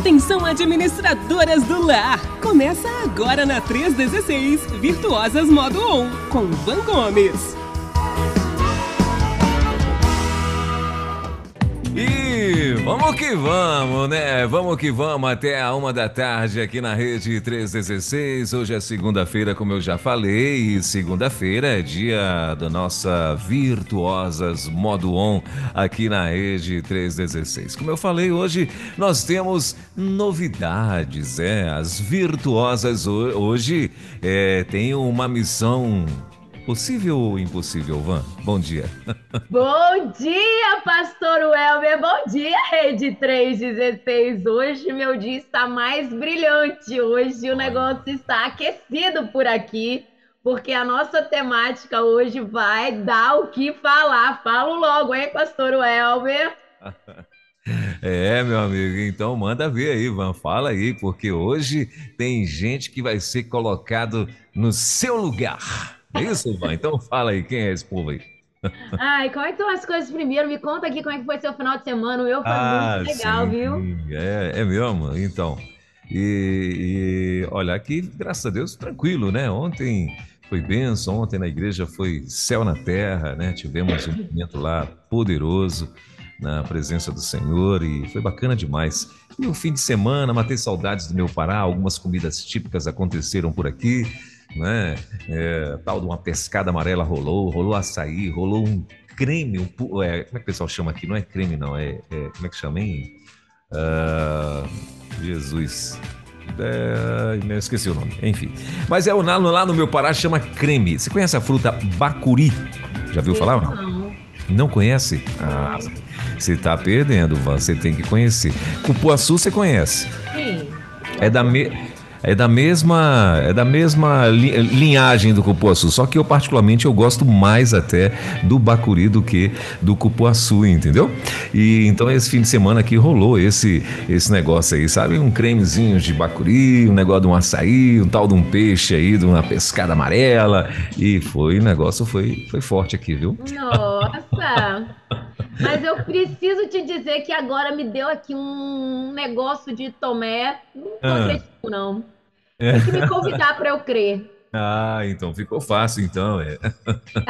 Atenção administradoras do lar! Começa agora na 316 Virtuosas Modo On com Van Gomes. Vamos que vamos, né? Vamos que vamos até a uma da tarde aqui na Rede 316. Hoje é segunda-feira, como eu já falei, e segunda-feira é dia da nossa Virtuosas Modo On aqui na Rede 316. Como eu falei, hoje nós temos novidades, é. As Virtuosas hoje é, têm uma missão Possível ou impossível, Van? Bom dia. Bom dia, pastor Welber. Bom dia, Rede 316. Hoje meu dia está mais brilhante. Hoje o negócio está aquecido por aqui, porque a nossa temática hoje vai dar o que falar. Falo logo, hein, pastor Welber? É, meu amigo, então manda ver aí, Van, fala aí, porque hoje tem gente que vai ser colocado no seu lugar. É isso, Ivan? Então fala aí, quem é esse povo aí? Ai, como é que estão as coisas primeiro? Me conta aqui como é que foi seu final de semana. O meu foi ah, muito legal, sim. viu? É, é mesmo? Então. E, e, olha, aqui, graças a Deus, tranquilo, né? Ontem foi benção, ontem na igreja foi céu na terra, né? Tivemos um momento lá poderoso na presença do Senhor e foi bacana demais. E o fim de semana, matei saudades do meu Pará, algumas comidas típicas aconteceram por aqui né? É, tal de uma pescada amarela rolou, rolou açaí, rolou um creme, um, é, como é que o pessoal chama aqui? Não é creme, não, é, é como é que chama, hein? Uh, Jesus. É, esqueci o nome, enfim. Mas é lá, lá no meu Pará chama creme. Você conhece a fruta bacuri? Já viu falar ou não? Não conhece? Ah, você está perdendo, você tem que conhecer. Cupuaçu você conhece? Sim. É da me... É da mesma, é da mesma linhagem do cupuaçu, só que eu particularmente eu gosto mais até do bacuri do que do cupuaçu, entendeu? E então esse fim de semana aqui rolou esse esse negócio aí, sabe? Um cremezinho de bacuri, um negócio de um açaí, um tal de um peixe aí, de uma pescada amarela e foi, o negócio foi foi forte aqui, viu? Nossa! Mas eu preciso te dizer que agora me deu aqui um negócio de tomé. Não tô ah. não. É. Tem que me convidar para eu crer. Ah, então ficou fácil, então. É.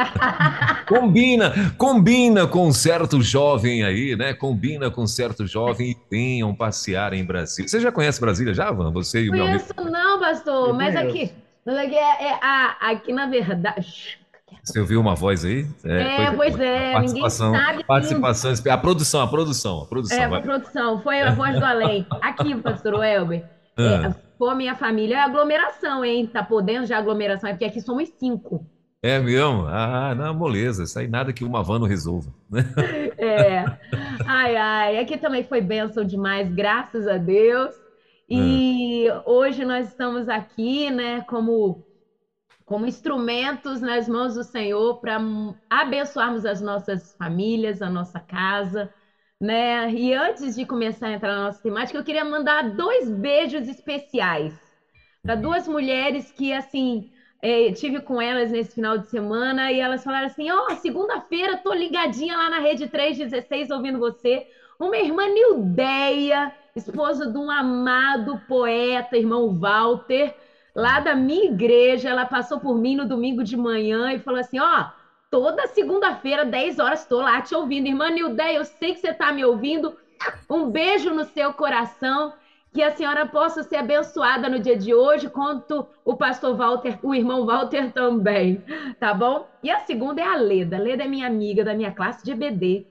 combina, combina com um certo jovem aí, né? Combina com um certo jovem e venham passear em Brasília. Você já conhece Brasília já, Van? Você e o Conheço, meu amigo? não, pastor, mas aqui, aqui, é, é, aqui na verdade você ouviu uma voz aí? É, é pois é, participação, ninguém sabe. Participação, a produção, a produção, a produção. É, vai. a produção, foi a voz do além. Aqui, pastor Welber, ah. é, a minha família é aglomeração, hein? Tá podendo já aglomeração, é porque aqui somos cinco. É mesmo? Ah, não, moleza. Isso aí nada que uma van não resolva. É. Ai, ai. Aqui também foi bênção demais, graças a Deus. E ah. hoje nós estamos aqui, né, como como instrumentos nas mãos do Senhor para abençoarmos as nossas famílias, a nossa casa, né? E antes de começar a entrar na nossa temática, eu queria mandar dois beijos especiais para duas mulheres que, assim, é, tive com elas nesse final de semana e elas falaram assim: Ó, oh, segunda-feira tô ligadinha lá na Rede 316 ouvindo você. Uma irmã Nildeia, esposa de um amado poeta, irmão Walter lá da minha igreja, ela passou por mim no domingo de manhã e falou assim: ó, toda segunda-feira, 10 horas, estou lá te ouvindo. Irmã Nildeia, eu sei que você está me ouvindo. Um beijo no seu coração. Que a senhora possa ser abençoada no dia de hoje, quanto o pastor Walter, o irmão Walter também, tá bom? E a segunda é a Leda. A Leda é minha amiga da minha classe de EBD.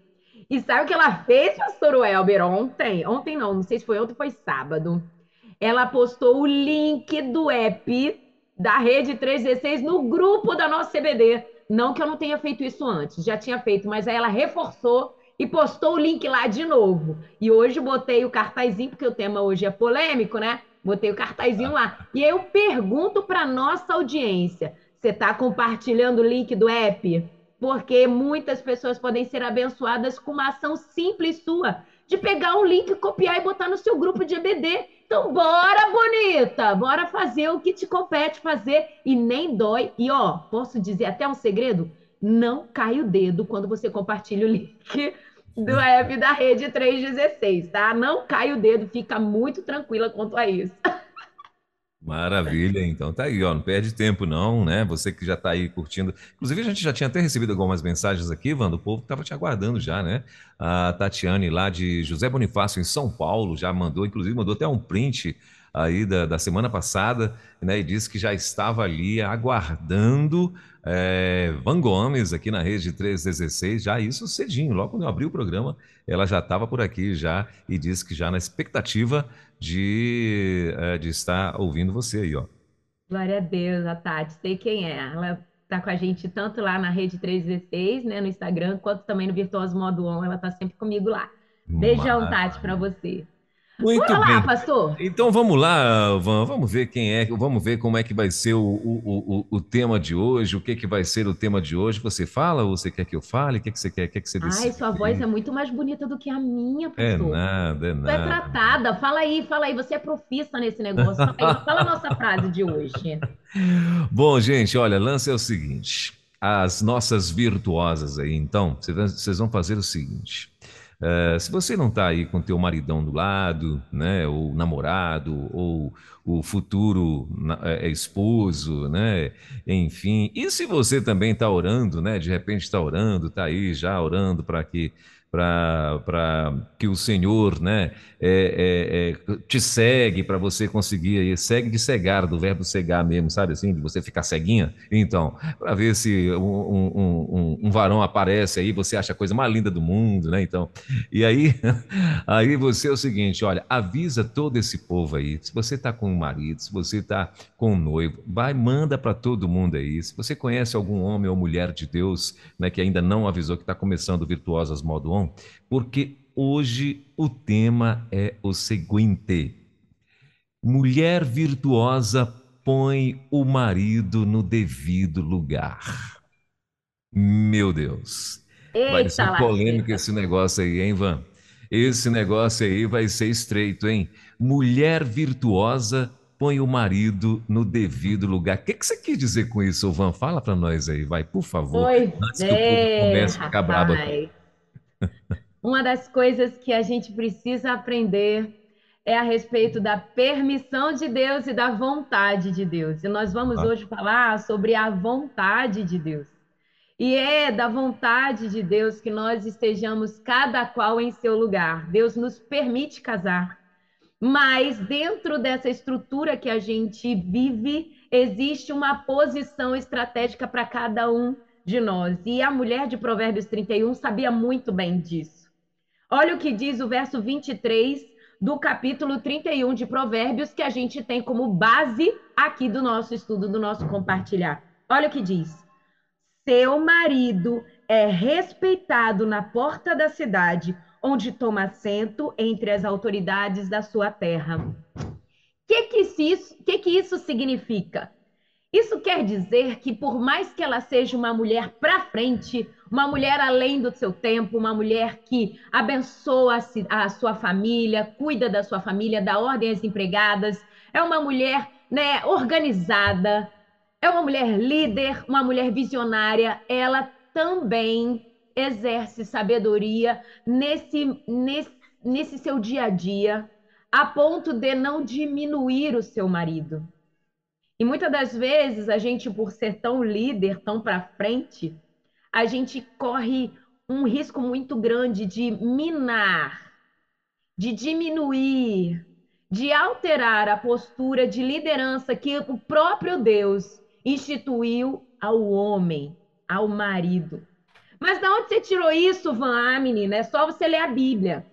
E sabe o que ela fez, pastor Welber, ontem? Ontem não, não sei se foi ontem ou foi sábado ela postou o link do app da Rede 316 no grupo da nossa CBD. Não que eu não tenha feito isso antes, já tinha feito, mas aí ela reforçou e postou o link lá de novo. E hoje botei o cartazinho, porque o tema hoje é polêmico, né? Botei o cartazinho lá. E eu pergunto para nossa audiência: você está compartilhando o link do app? Porque muitas pessoas podem ser abençoadas com uma ação simples sua, de pegar um link, copiar e botar no seu grupo de EBD então, bora, bonita! Bora fazer o que te compete fazer e nem dói. E ó, posso dizer até um segredo? Não cai o dedo quando você compartilha o link do app da Rede 316, tá? Não cai o dedo, fica muito tranquila quanto a isso. Maravilha, então tá aí, ó, não perde tempo não, né? Você que já tá aí curtindo. Inclusive, a gente já tinha até recebido algumas mensagens aqui, Wanda, o povo tava te aguardando já, né? A Tatiane lá de José Bonifácio, em São Paulo, já mandou, inclusive mandou até um print aí da, da semana passada, né? E disse que já estava ali aguardando é, Van Gomes aqui na rede 316, já isso cedinho, logo quando eu abri o programa, ela já estava por aqui já e disse que já na expectativa de, é, de estar ouvindo você aí, ó. Glória a Deus, a Tati, sei quem é. Ela está com a gente tanto lá na Rede 316, né, no Instagram, quanto também no Virtuoso Modo On. Ela está sempre comigo lá. Beijão, Tati, para você. Muito Bora bem. lá, pastor. Então vamos lá, Van, vamos ver quem é, vamos ver como é que vai ser o, o, o, o, tema de hoje, o que que vai ser o tema de hoje. Você fala ou você quer que eu fale? O que, que você quer? O que, que você decide? Ai, sua voz é muito mais bonita do que a minha, é pastor. É nada, é nada. Você é tratada. Fala aí, fala aí. Você é profissa nesse negócio. Fala, fala a nossa frase de hoje. Bom, gente, olha, lance é o seguinte. As nossas virtuosas aí, então, vocês vão fazer o seguinte. Uh, se você não está aí com teu maridão do lado, né, ou namorado, ou o futuro é, esposo, né, enfim, e se você também está orando, né, de repente está orando, está aí já orando para que para que o Senhor né, é, é, é, te segue para você conseguir aí, segue de cegar, do verbo cegar mesmo, sabe assim, de você ficar ceguinha. Então, para ver se um, um, um, um, varão aparece aí, você acha a coisa mais linda do mundo, né? Então, e aí, aí você é o seguinte: olha, avisa todo esse povo aí. Se você está com um marido, se você está com um noivo, vai, manda para todo mundo aí. Se você conhece algum homem ou mulher de Deus né, que ainda não avisou que está começando Virtuosas Modo On, porque hoje o tema é o seguinte: mulher virtuosa põe o marido no devido lugar. Meu Deus. Eita vai ser polêmico esse negócio aí, hein, Van? Esse negócio aí vai ser estreito, hein? Mulher virtuosa põe o marido no devido lugar. O que, que você quis dizer com isso, Van? Fala para nós aí, vai, por favor. Pois antes é, que o povo comece a ficar brabo aqui. Uma das coisas que a gente precisa aprender é a respeito da permissão de Deus e da vontade de Deus. E nós vamos ah. hoje falar sobre a vontade de Deus. E é da vontade de Deus que nós estejamos cada qual em seu lugar. Deus nos permite casar. Mas dentro dessa estrutura que a gente vive, existe uma posição estratégica para cada um de nós. E a mulher de Provérbios 31 sabia muito bem disso. Olha o que diz o verso 23 do capítulo 31 de Provérbios, que a gente tem como base aqui do nosso estudo, do nosso compartilhar. Olha o que diz: Seu marido é respeitado na porta da cidade, onde toma assento entre as autoridades da sua terra. O que, que, que, que isso significa? Isso quer dizer que, por mais que ela seja uma mulher para frente, uma mulher além do seu tempo, uma mulher que abençoa a sua família, cuida da sua família, dá ordem às empregadas, é uma mulher né, organizada, é uma mulher líder, uma mulher visionária, ela também exerce sabedoria nesse, nesse, nesse seu dia a dia, a ponto de não diminuir o seu marido. E muitas das vezes a gente, por ser tão líder, tão para frente, a gente corre um risco muito grande de minar, de diminuir, de alterar a postura de liderança que o próprio Deus instituiu ao homem, ao marido. Mas da onde você tirou isso, Van? Menina, é só você ler a Bíblia.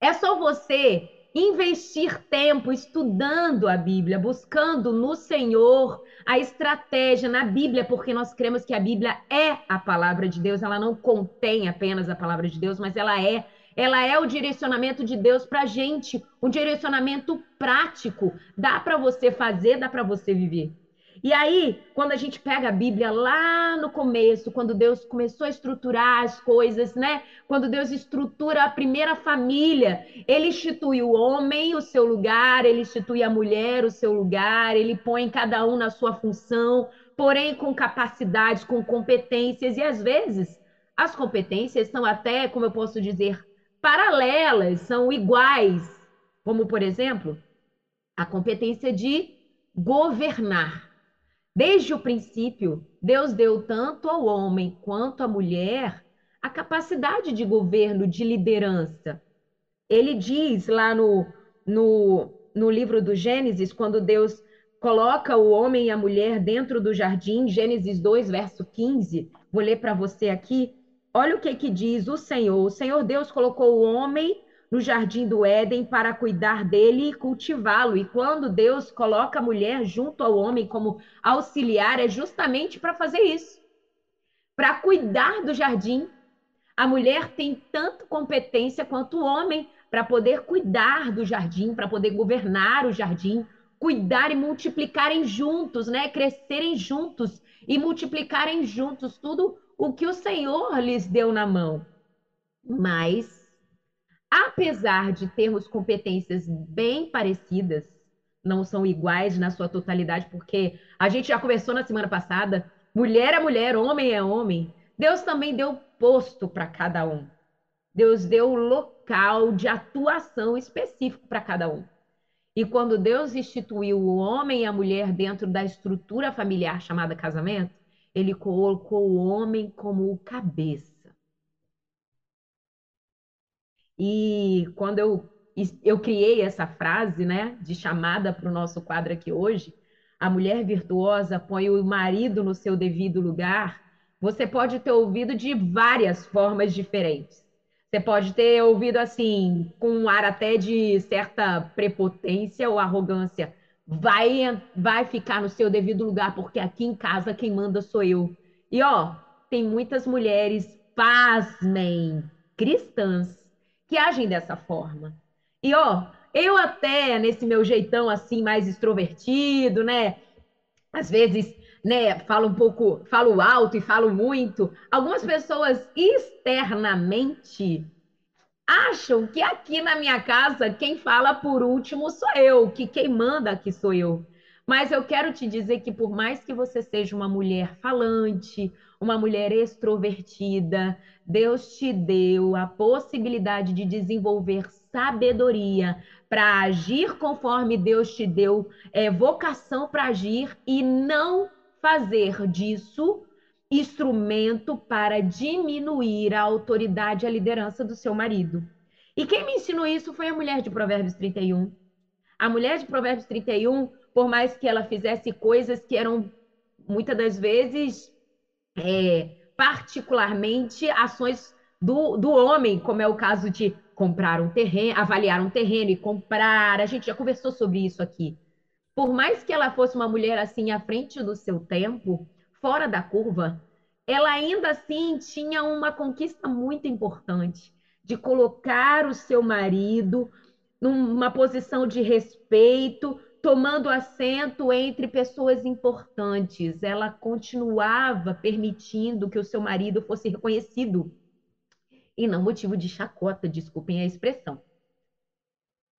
É só você investir tempo estudando a Bíblia, buscando no Senhor a estratégia na Bíblia, porque nós cremos que a Bíblia é a palavra de Deus, ela não contém apenas a palavra de Deus, mas ela é ela é o direcionamento de Deus para a gente, um direcionamento prático. Dá para você fazer, dá para você viver. E aí, quando a gente pega a Bíblia lá no começo, quando Deus começou a estruturar as coisas, né? Quando Deus estrutura a primeira família, ele institui o homem o seu lugar, ele institui a mulher o seu lugar, ele põe cada um na sua função, porém com capacidades, com competências, e às vezes as competências são até, como eu posso dizer, paralelas, são iguais, como, por exemplo, a competência de governar. Desde o princípio, Deus deu tanto ao homem quanto à mulher a capacidade de governo, de liderança. Ele diz lá no, no, no livro do Gênesis, quando Deus coloca o homem e a mulher dentro do jardim, Gênesis 2, verso 15, vou ler para você aqui. Olha o que, que diz o Senhor. O Senhor Deus colocou o homem no jardim do Éden para cuidar dele e cultivá-lo. E quando Deus coloca a mulher junto ao homem como auxiliar, é justamente para fazer isso para cuidar do jardim. A mulher tem tanto competência quanto o homem para poder cuidar do jardim, para poder governar o jardim, cuidar e multiplicarem juntos, né? Crescerem juntos e multiplicarem juntos tudo o que o Senhor lhes deu na mão. Mas apesar de termos competências bem parecidas, não são iguais na sua totalidade, porque a gente já conversou na semana passada, mulher é mulher, homem é homem. Deus também deu posto para cada um. Deus deu local de atuação específico para cada um. E quando Deus instituiu o homem e a mulher dentro da estrutura familiar chamada casamento, ele colocou o homem como o cabeça. E quando eu, eu criei essa frase, né, de chamada para o nosso quadro aqui hoje, a mulher virtuosa põe o marido no seu devido lugar, você pode ter ouvido de várias formas diferentes. Você pode ter ouvido assim, com um ar até de certa prepotência ou arrogância. Vai, vai ficar no seu devido lugar, porque aqui em casa quem manda sou eu. E ó, tem muitas mulheres, pasmem, cristãs, que agem dessa forma. E ó, eu até nesse meu jeitão assim mais extrovertido, né? Às vezes, né, falo um pouco, falo alto e falo muito. Algumas pessoas externamente acham que aqui na minha casa quem fala por último sou eu, que quem manda aqui sou eu. Mas eu quero te dizer que por mais que você seja uma mulher falante, uma mulher extrovertida, Deus te deu a possibilidade de desenvolver sabedoria para agir conforme Deus te deu é, vocação para agir e não fazer disso instrumento para diminuir a autoridade e a liderança do seu marido. E quem me ensinou isso foi a mulher de Provérbios 31. A mulher de Provérbios 31, por mais que ela fizesse coisas que eram muitas das vezes é, particularmente ações do, do homem, como é o caso de comprar um terreno, avaliar um terreno e comprar. A gente já conversou sobre isso aqui. Por mais que ela fosse uma mulher assim à frente do seu tempo, fora da curva, ela ainda assim tinha uma conquista muito importante de colocar o seu marido numa posição de respeito, tomando assento entre pessoas importantes. Ela continuava permitindo que o seu marido fosse reconhecido e não motivo de chacota, desculpem a expressão.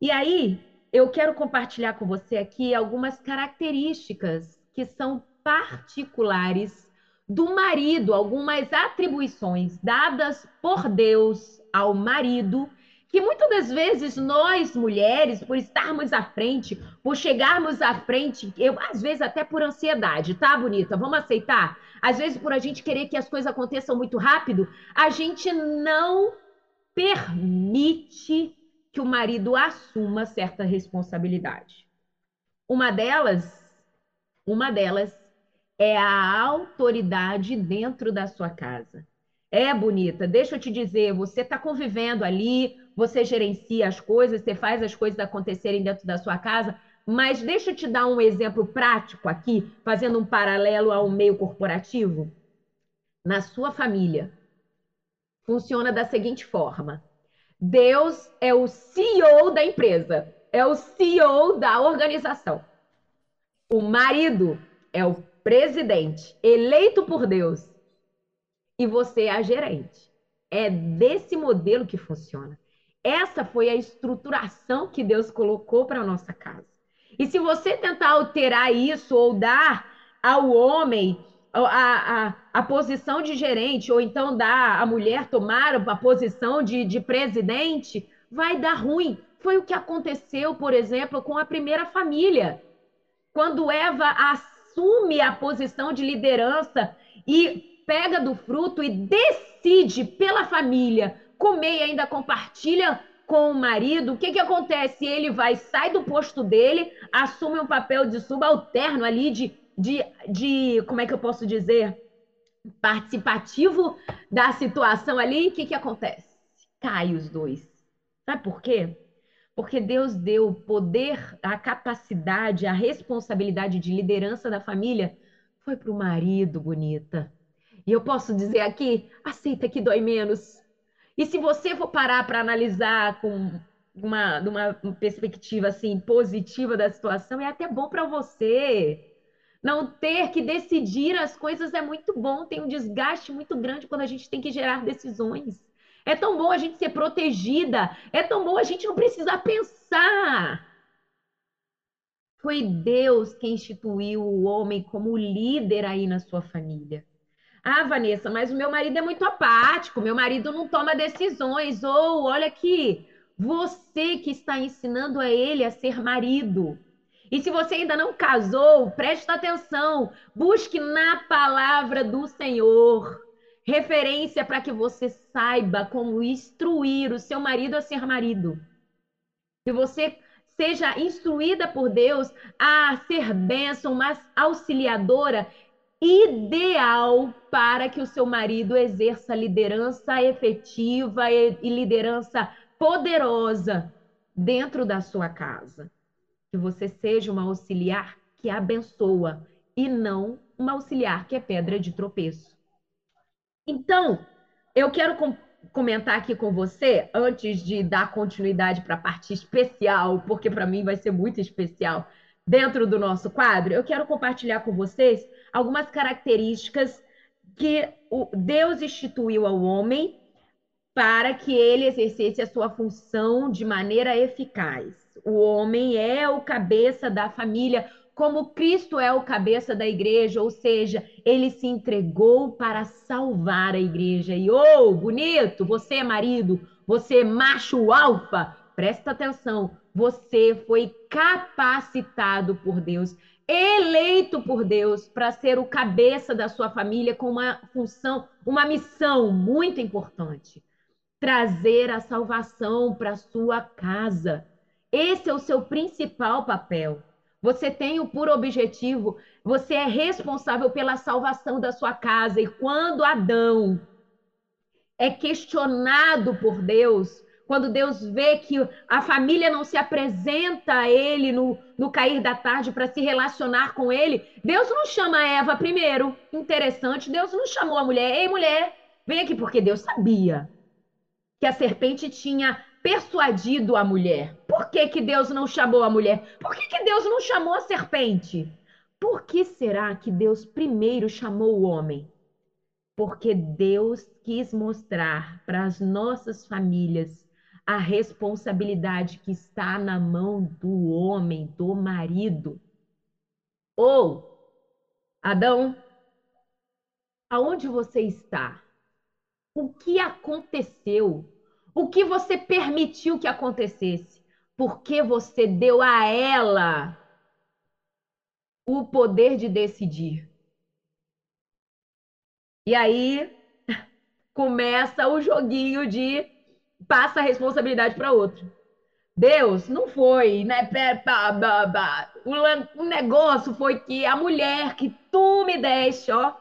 E aí, eu quero compartilhar com você aqui algumas características que são particulares do marido, algumas atribuições dadas por Deus ao marido que muitas das vezes nós, mulheres, por estarmos à frente, por chegarmos à frente, eu, às vezes até por ansiedade, tá, bonita? Vamos aceitar? Às vezes por a gente querer que as coisas aconteçam muito rápido, a gente não permite que o marido assuma certa responsabilidade. Uma delas, uma delas é a autoridade dentro da sua casa. É bonita, deixa eu te dizer, você está convivendo ali, você gerencia as coisas, você faz as coisas acontecerem dentro da sua casa, mas deixa eu te dar um exemplo prático aqui, fazendo um paralelo ao meio corporativo. Na sua família, funciona da seguinte forma: Deus é o CEO da empresa, é o CEO da organização. O marido é o presidente, eleito por Deus, e você é a gerente. É desse modelo que funciona. Essa foi a estruturação que Deus colocou para a nossa casa. E se você tentar alterar isso ou dar ao homem a, a, a posição de gerente, ou então dar a mulher tomar a posição de, de presidente, vai dar ruim. Foi o que aconteceu, por exemplo, com a primeira família. Quando Eva assume a posição de liderança e pega do fruto e decide pela família comer e ainda compartilha com o marido, o que, que acontece? Ele vai, sai do posto dele, assume um papel de subalterno ali, de, de, de como é que eu posso dizer? Participativo da situação ali. O que, que acontece? Cai os dois. Sabe por quê? Porque Deus deu o poder, a capacidade, a responsabilidade de liderança da família foi para o marido, bonita. E eu posso dizer aqui, aceita que dói menos. E se você for parar para analisar com uma, uma perspectiva assim positiva da situação, é até bom para você. Não ter que decidir as coisas é muito bom, tem um desgaste muito grande quando a gente tem que gerar decisões. É tão bom a gente ser protegida, é tão bom a gente não precisar pensar. Foi Deus quem instituiu o homem como líder aí na sua família. Ah, Vanessa, mas o meu marido é muito apático, meu marido não toma decisões. Ou, olha aqui, você que está ensinando a ele a ser marido. E se você ainda não casou, preste atenção, busque na palavra do Senhor referência para que você saiba como instruir o seu marido a ser marido. Que você seja instruída por Deus a ser bênção, mas auxiliadora ideal para que o seu marido exerça liderança efetiva e liderança poderosa dentro da sua casa. Que você seja uma auxiliar que abençoa e não uma auxiliar que é pedra de tropeço. Então, eu quero com comentar aqui com você, antes de dar continuidade para a parte especial, porque para mim vai ser muito especial dentro do nosso quadro, eu quero compartilhar com vocês algumas características que Deus instituiu ao homem para que ele exercesse a sua função de maneira eficaz. O homem é o cabeça da família, como Cristo é o cabeça da igreja, ou seja, ele se entregou para salvar a igreja. E oh, bonito, você é marido, você é macho alfa, presta atenção, você foi capacitado por Deus eleito por Deus para ser o cabeça da sua família com uma função, uma missão muito importante: trazer a salvação para sua casa. Esse é o seu principal papel. Você tem o puro objetivo, você é responsável pela salvação da sua casa. E quando Adão é questionado por Deus, quando Deus vê que a família não se apresenta a ele no, no cair da tarde para se relacionar com ele, Deus não chama a Eva primeiro. Interessante, Deus não chamou a mulher. Ei, mulher, vem aqui, porque Deus sabia que a serpente tinha persuadido a mulher. Por que, que Deus não chamou a mulher? Por que, que Deus não chamou a serpente? Por que será que Deus primeiro chamou o homem? Porque Deus quis mostrar para as nossas famílias a responsabilidade que está na mão do homem, do marido. Ou, Adão, aonde você está? O que aconteceu? O que você permitiu que acontecesse? Porque você deu a ela o poder de decidir. E aí começa o joguinho de passa a responsabilidade para outro. Deus, não foi, né? O negócio foi que a mulher que tu me deste, ó,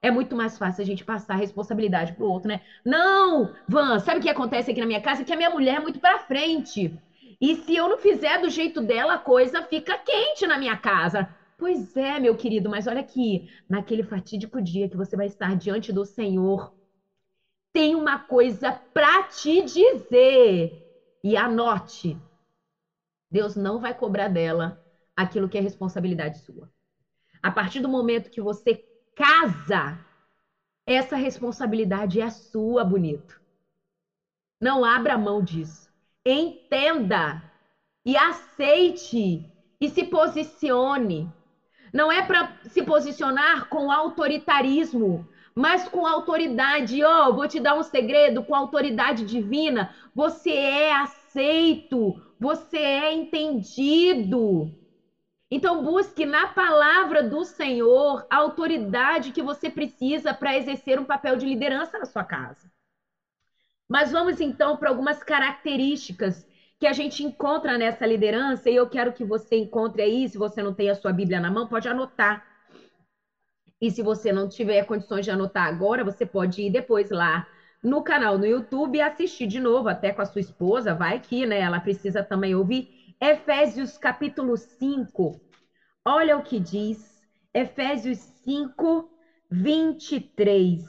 é muito mais fácil a gente passar a responsabilidade pro outro, né? Não, Van, sabe o que acontece aqui na minha casa? Que a minha mulher é muito para frente. E se eu não fizer do jeito dela, a coisa fica quente na minha casa. Pois é, meu querido, mas olha aqui, naquele fatídico dia que você vai estar diante do Senhor, tem uma coisa para te dizer. E anote: Deus não vai cobrar dela aquilo que é responsabilidade sua. A partir do momento que você casa, essa responsabilidade é sua, bonito. Não abra mão disso. Entenda e aceite e se posicione. Não é para se posicionar com autoritarismo, mas com autoridade. Oh, vou te dar um segredo: com autoridade divina, você é aceito, você é entendido. Então, busque na palavra do Senhor a autoridade que você precisa para exercer um papel de liderança na sua casa. Mas vamos então para algumas características que a gente encontra nessa liderança, e eu quero que você encontre aí, se você não tem a sua Bíblia na mão, pode anotar. E se você não tiver condições de anotar agora, você pode ir depois lá no canal no YouTube e assistir de novo, até com a sua esposa, vai que, né? Ela precisa também ouvir Efésios capítulo 5. Olha o que diz. Efésios 5, 23.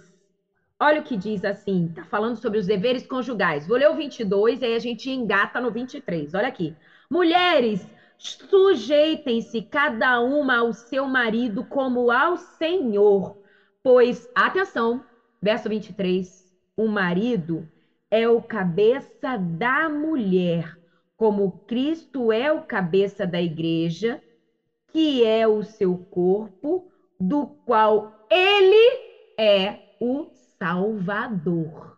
Olha o que diz assim, tá falando sobre os deveres conjugais. Vou ler o 22 e aí a gente engata no 23. Olha aqui. Mulheres, sujeitem-se cada uma ao seu marido como ao Senhor, pois atenção, verso 23, o marido é o cabeça da mulher como Cristo é o cabeça da igreja, que é o seu corpo, do qual ele é o Salvador.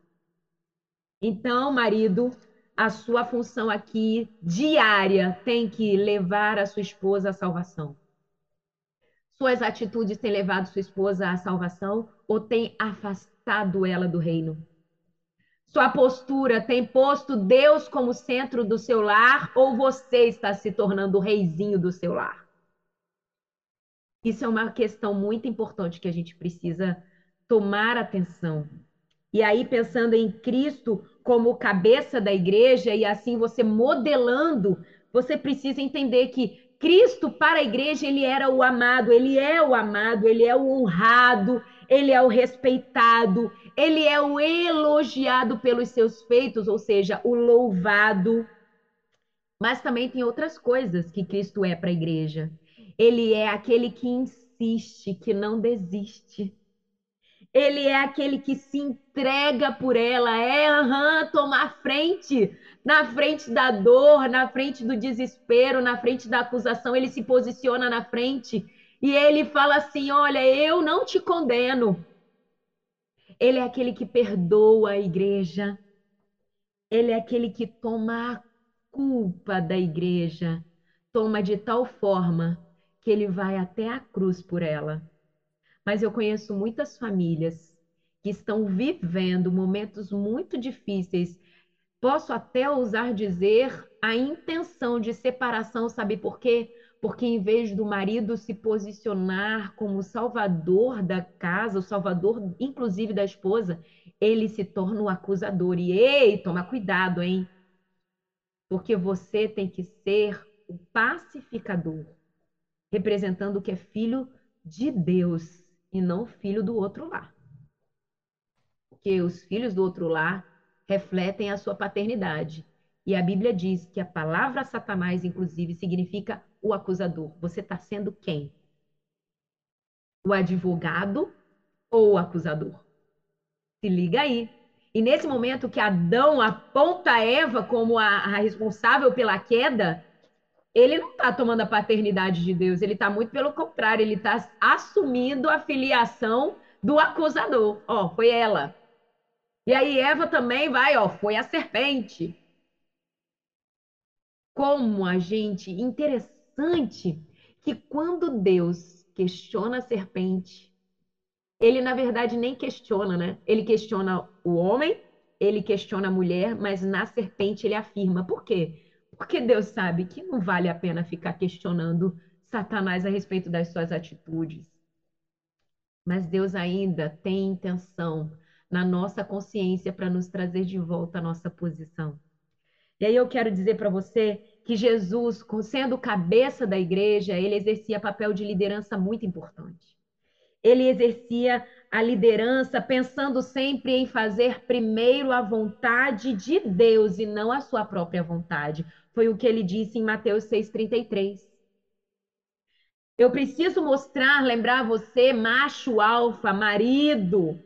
Então, marido, a sua função aqui diária tem que levar a sua esposa à salvação. Suas atitudes têm levado sua esposa à salvação ou têm afastado ela do reino? Sua postura tem posto Deus como centro do seu lar ou você está se tornando o reizinho do seu lar? Isso é uma questão muito importante que a gente precisa tomar atenção. E aí, pensando em Cristo como cabeça da igreja e assim você modelando, você precisa entender que Cristo para a igreja, ele era o amado, ele é o amado, ele é o honrado, ele é o respeitado, ele é o elogiado pelos seus feitos, ou seja, o louvado. Mas também tem outras coisas que Cristo é para a igreja. Ele é aquele que insiste, que não desiste. Ele é aquele que se entrega por ela, é uhum, tomar frente, na frente da dor, na frente do desespero, na frente da acusação, ele se posiciona na frente e ele fala assim: Olha, eu não te condeno. Ele é aquele que perdoa a igreja. Ele é aquele que toma a culpa da igreja, toma de tal forma que ele vai até a cruz por ela. Mas eu conheço muitas famílias que estão vivendo momentos muito difíceis. Posso até ousar dizer a intenção de separação, sabe por quê? Porque em vez do marido se posicionar como salvador da casa, o salvador inclusive da esposa, ele se torna o acusador. E ei, toma cuidado, hein? Porque você tem que ser o pacificador, representando o que é filho de Deus e não filho do outro lar. Porque os filhos do outro lar refletem a sua paternidade. E a Bíblia diz que a palavra Satanás, inclusive, significa o acusador. Você está sendo quem? O advogado ou o acusador? Se liga aí. E nesse momento que Adão aponta Eva como a, a responsável pela queda, ele não está tomando a paternidade de Deus, ele está muito pelo contrário, ele está assumindo a filiação do acusador. Ó, foi ela. E aí Eva também vai, ó, foi a serpente. Como a gente, interessante que quando Deus questiona a serpente, ele na verdade nem questiona, né? Ele questiona o homem, ele questiona a mulher, mas na serpente ele afirma. Por quê? Porque Deus sabe que não vale a pena ficar questionando Satanás a respeito das suas atitudes. Mas Deus ainda tem intenção na nossa consciência para nos trazer de volta à nossa posição. E aí eu quero dizer para você que Jesus, sendo cabeça da igreja, ele exercia papel de liderança muito importante. Ele exercia a liderança pensando sempre em fazer primeiro a vontade de Deus e não a sua própria vontade. Foi o que ele disse em Mateus 6,33. Eu preciso mostrar, lembrar você, macho alfa, marido,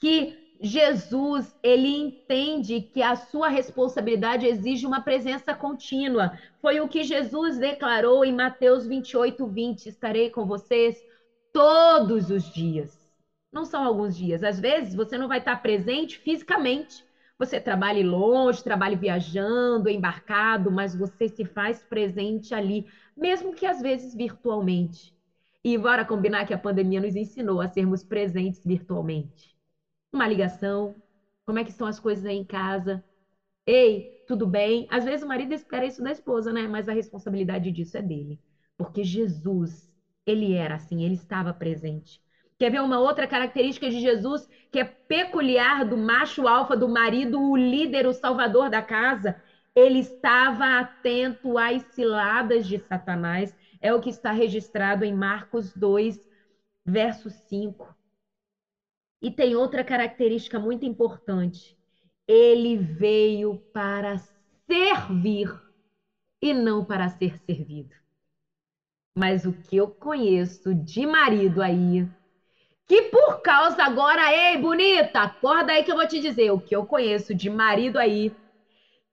que Jesus, ele entende que a sua responsabilidade exige uma presença contínua. Foi o que Jesus declarou em Mateus 28, 20. Estarei com vocês todos os dias. Não são alguns dias. Às vezes você não vai estar presente fisicamente. Você trabalha longe, trabalha viajando, embarcado, mas você se faz presente ali, mesmo que às vezes virtualmente. E bora combinar que a pandemia nos ensinou a sermos presentes virtualmente uma ligação, como é que estão as coisas aí em casa? Ei, tudo bem? Às vezes o marido espera isso da esposa, né? Mas a responsabilidade disso é dele. Porque Jesus, ele era assim, ele estava presente. Quer ver uma outra característica de Jesus que é peculiar do macho alfa, do marido, o líder, o salvador da casa? Ele estava atento às ciladas de Satanás. É o que está registrado em Marcos 2, verso 5. E tem outra característica muito importante. Ele veio para servir e não para ser servido. Mas o que eu conheço de marido aí, que por causa agora, ei, bonita, acorda aí que eu vou te dizer, o que eu conheço de marido aí,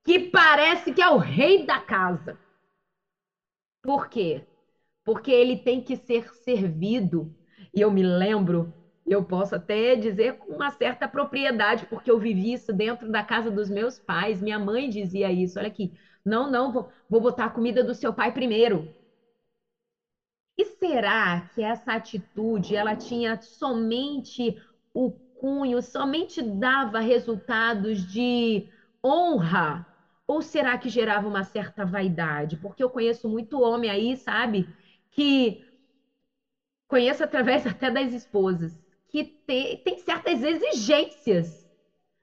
que parece que é o rei da casa. Por quê? Porque ele tem que ser servido. E eu me lembro eu posso até dizer com uma certa propriedade, porque eu vivi isso dentro da casa dos meus pais. Minha mãe dizia isso. Olha aqui, não, não, vou, vou botar a comida do seu pai primeiro. E será que essa atitude ela tinha somente o cunho, somente dava resultados de honra? Ou será que gerava uma certa vaidade? Porque eu conheço muito homem aí, sabe? Que conheço através até das esposas que tem, tem certas exigências.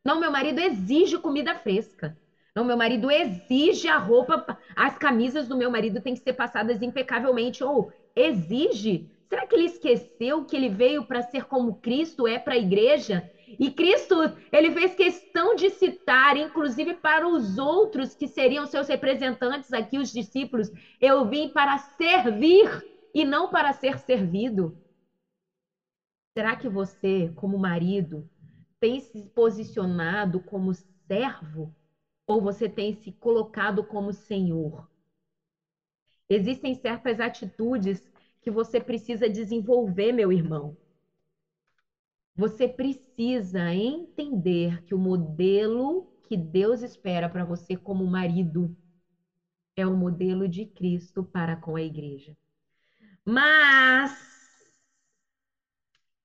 Não, meu marido exige comida fresca. Não, meu marido exige a roupa, as camisas do meu marido têm que ser passadas impecavelmente. Ou exige. Será que ele esqueceu que ele veio para ser como Cristo é para a igreja? E Cristo, ele fez questão de citar, inclusive para os outros que seriam seus representantes aqui, os discípulos: Eu vim para servir e não para ser servido. Será que você, como marido, tem se posicionado como servo ou você tem se colocado como senhor? Existem certas atitudes que você precisa desenvolver, meu irmão. Você precisa entender que o modelo que Deus espera para você como marido é o modelo de Cristo para com a igreja. Mas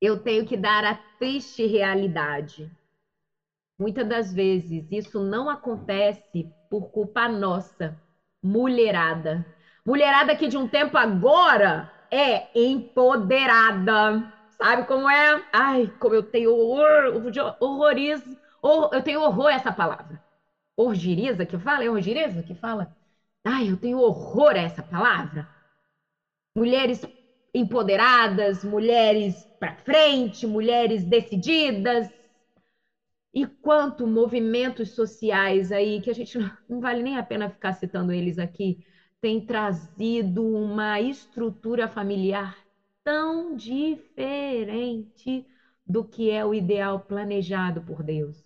eu tenho que dar a triste realidade. Muitas das vezes isso não acontece por culpa nossa, mulherada. Mulherada que de um tempo agora é empoderada. Sabe como é? Ai, como eu tenho horror, horrorizo, eu tenho horror a essa palavra. Orgiriza que fala? É orgiriza que fala? Ai, eu tenho horror a essa palavra. Mulheres empoderadas, mulheres para frente, mulheres decididas. E quanto movimentos sociais aí, que a gente não vale nem a pena ficar citando eles aqui, tem trazido uma estrutura familiar tão diferente do que é o ideal planejado por Deus.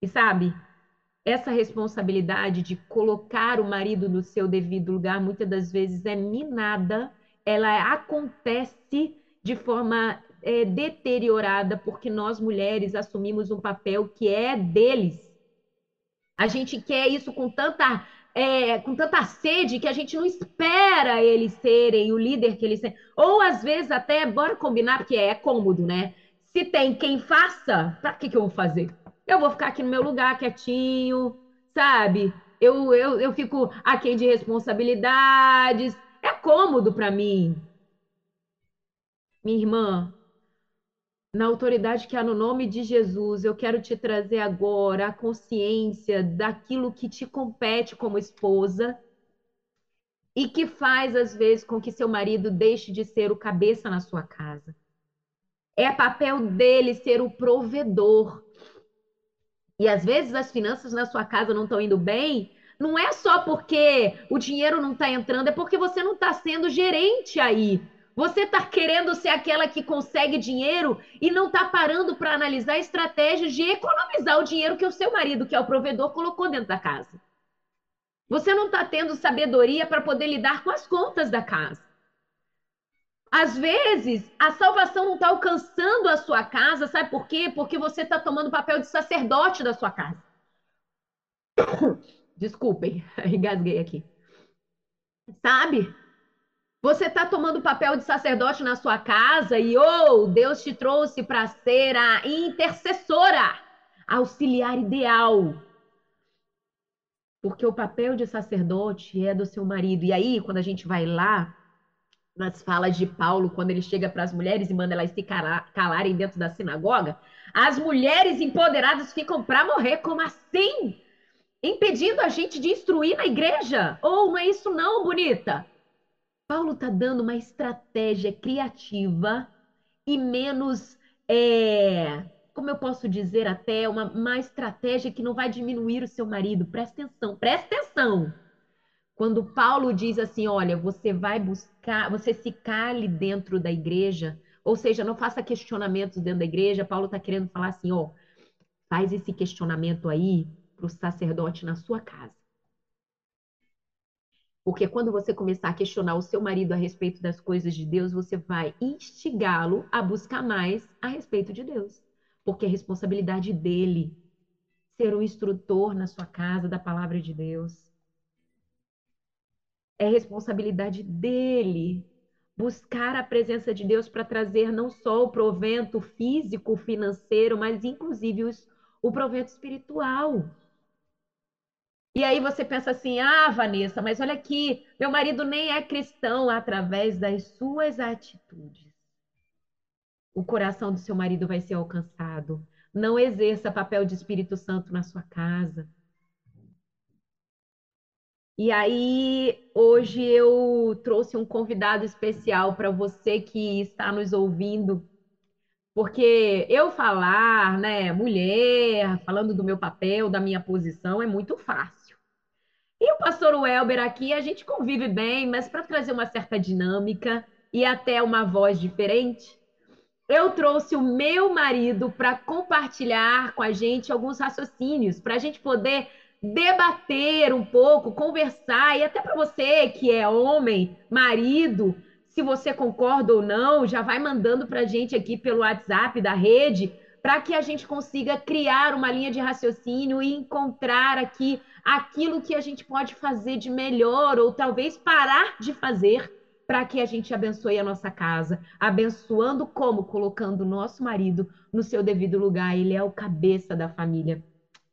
E sabe, essa responsabilidade de colocar o marido no seu devido lugar muitas das vezes é minada, ela acontece de forma é, deteriorada, porque nós mulheres assumimos um papel que é deles. A gente quer isso com tanta, é, com tanta sede que a gente não espera eles serem o líder que eles têm. Ou às vezes até, bora combinar, porque é cômodo, né? Se tem quem faça, para que, que eu vou fazer? Eu vou ficar aqui no meu lugar quietinho, sabe? Eu, eu, eu fico aquém de responsabilidades. É cômodo para mim. Minha irmã, na autoridade que há no nome de Jesus, eu quero te trazer agora a consciência daquilo que te compete como esposa e que faz, às vezes, com que seu marido deixe de ser o cabeça na sua casa. É papel dele ser o provedor. E às vezes as finanças na sua casa não estão indo bem, não é só porque o dinheiro não está entrando, é porque você não está sendo gerente aí Você está querendo ser aquela que consegue dinheiro e não está parando para analisar estratégias de economizar o dinheiro que o seu marido, que é o provedor, colocou dentro da casa. Você não está tendo sabedoria para poder lidar com as contas da casa. Às vezes, a salvação não está alcançando a sua casa, sabe por quê? Porque você está tomando o papel de sacerdote da sua casa. Desculpem, engasguei aqui. Sabe? Você está tomando o papel de sacerdote na sua casa e, oh, Deus te trouxe para ser a intercessora, auxiliar ideal. Porque o papel de sacerdote é do seu marido. E aí, quando a gente vai lá, nas falas de Paulo, quando ele chega para as mulheres e manda elas se calarem dentro da sinagoga, as mulheres empoderadas ficam para morrer. Como assim? Impedindo a gente de instruir na igreja? Ou oh, não é isso não, bonita? Paulo está dando uma estratégia criativa e menos, é, como eu posso dizer até, uma, uma estratégia que não vai diminuir o seu marido. Presta atenção, presta atenção. Quando Paulo diz assim, olha, você vai buscar, você se cale dentro da igreja, ou seja, não faça questionamentos dentro da igreja, Paulo está querendo falar assim, ó, faz esse questionamento aí para o sacerdote na sua casa. Porque quando você começar a questionar o seu marido a respeito das coisas de Deus, você vai instigá-lo a buscar mais a respeito de Deus. Porque é responsabilidade dele ser o instrutor na sua casa da palavra de Deus. É responsabilidade dele buscar a presença de Deus para trazer não só o provento físico, financeiro, mas inclusive os, o provento espiritual. E aí você pensa assim: ah, Vanessa, mas olha aqui, meu marido nem é cristão através das suas atitudes. O coração do seu marido vai ser alcançado. Não exerça papel de Espírito Santo na sua casa. E aí, hoje eu trouxe um convidado especial para você que está nos ouvindo porque eu falar, né, mulher, falando do meu papel, da minha posição, é muito fácil. E o pastor Welber aqui, a gente convive bem, mas para trazer uma certa dinâmica e até uma voz diferente, eu trouxe o meu marido para compartilhar com a gente alguns raciocínios, para a gente poder debater um pouco, conversar, e até para você que é homem, marido, se você concorda ou não, já vai mandando para a gente aqui pelo WhatsApp da rede, para que a gente consiga criar uma linha de raciocínio e encontrar aqui aquilo que a gente pode fazer de melhor, ou talvez parar de fazer, para que a gente abençoe a nossa casa. Abençoando como? Colocando o nosso marido no seu devido lugar. Ele é o cabeça da família.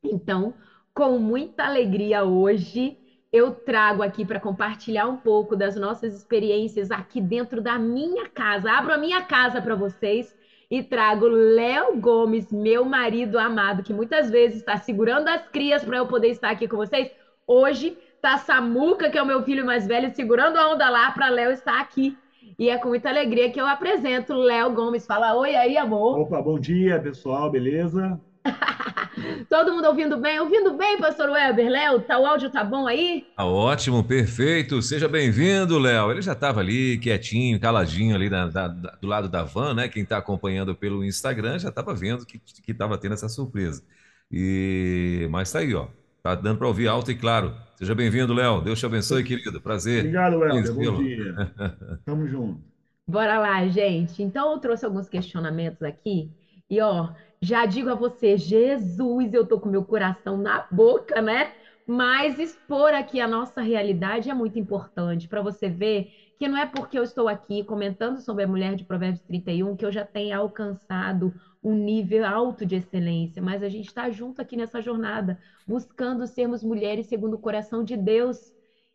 Então, com muita alegria hoje, eu trago aqui para compartilhar um pouco das nossas experiências aqui dentro da minha casa. Abro a minha casa para vocês e trago Léo Gomes, meu marido amado, que muitas vezes está segurando as crias para eu poder estar aqui com vocês. Hoje tá Samuca, que é o meu filho mais velho, segurando a onda lá para Léo estar aqui. E é com muita alegria que eu apresento Léo Gomes. Fala oi aí, amor. Opa, bom dia, pessoal, beleza? Todo mundo ouvindo bem? Ouvindo bem, pastor Weber? Léo, tá, o áudio tá bom aí? Tá ótimo, perfeito. Seja bem-vindo, Léo. Ele já estava ali, quietinho, caladinho ali na, do lado da van, né? Quem está acompanhando pelo Instagram já estava vendo que estava tendo essa surpresa. E Mas tá aí, ó. Tá dando para ouvir alto e claro. Seja bem-vindo, Léo. Deus te abençoe, querido. Prazer. Obrigado, Léo. Bom dia. Tamo junto. Bora lá, gente. Então, eu trouxe alguns questionamentos aqui. E, ó, já digo a você, Jesus, eu tô com meu coração na boca, né? Mas expor aqui a nossa realidade é muito importante para você ver que não é porque eu estou aqui comentando sobre a mulher de Provérbios 31 que eu já tenha alcançado um nível alto de excelência, mas a gente está junto aqui nessa jornada, buscando sermos mulheres segundo o coração de Deus.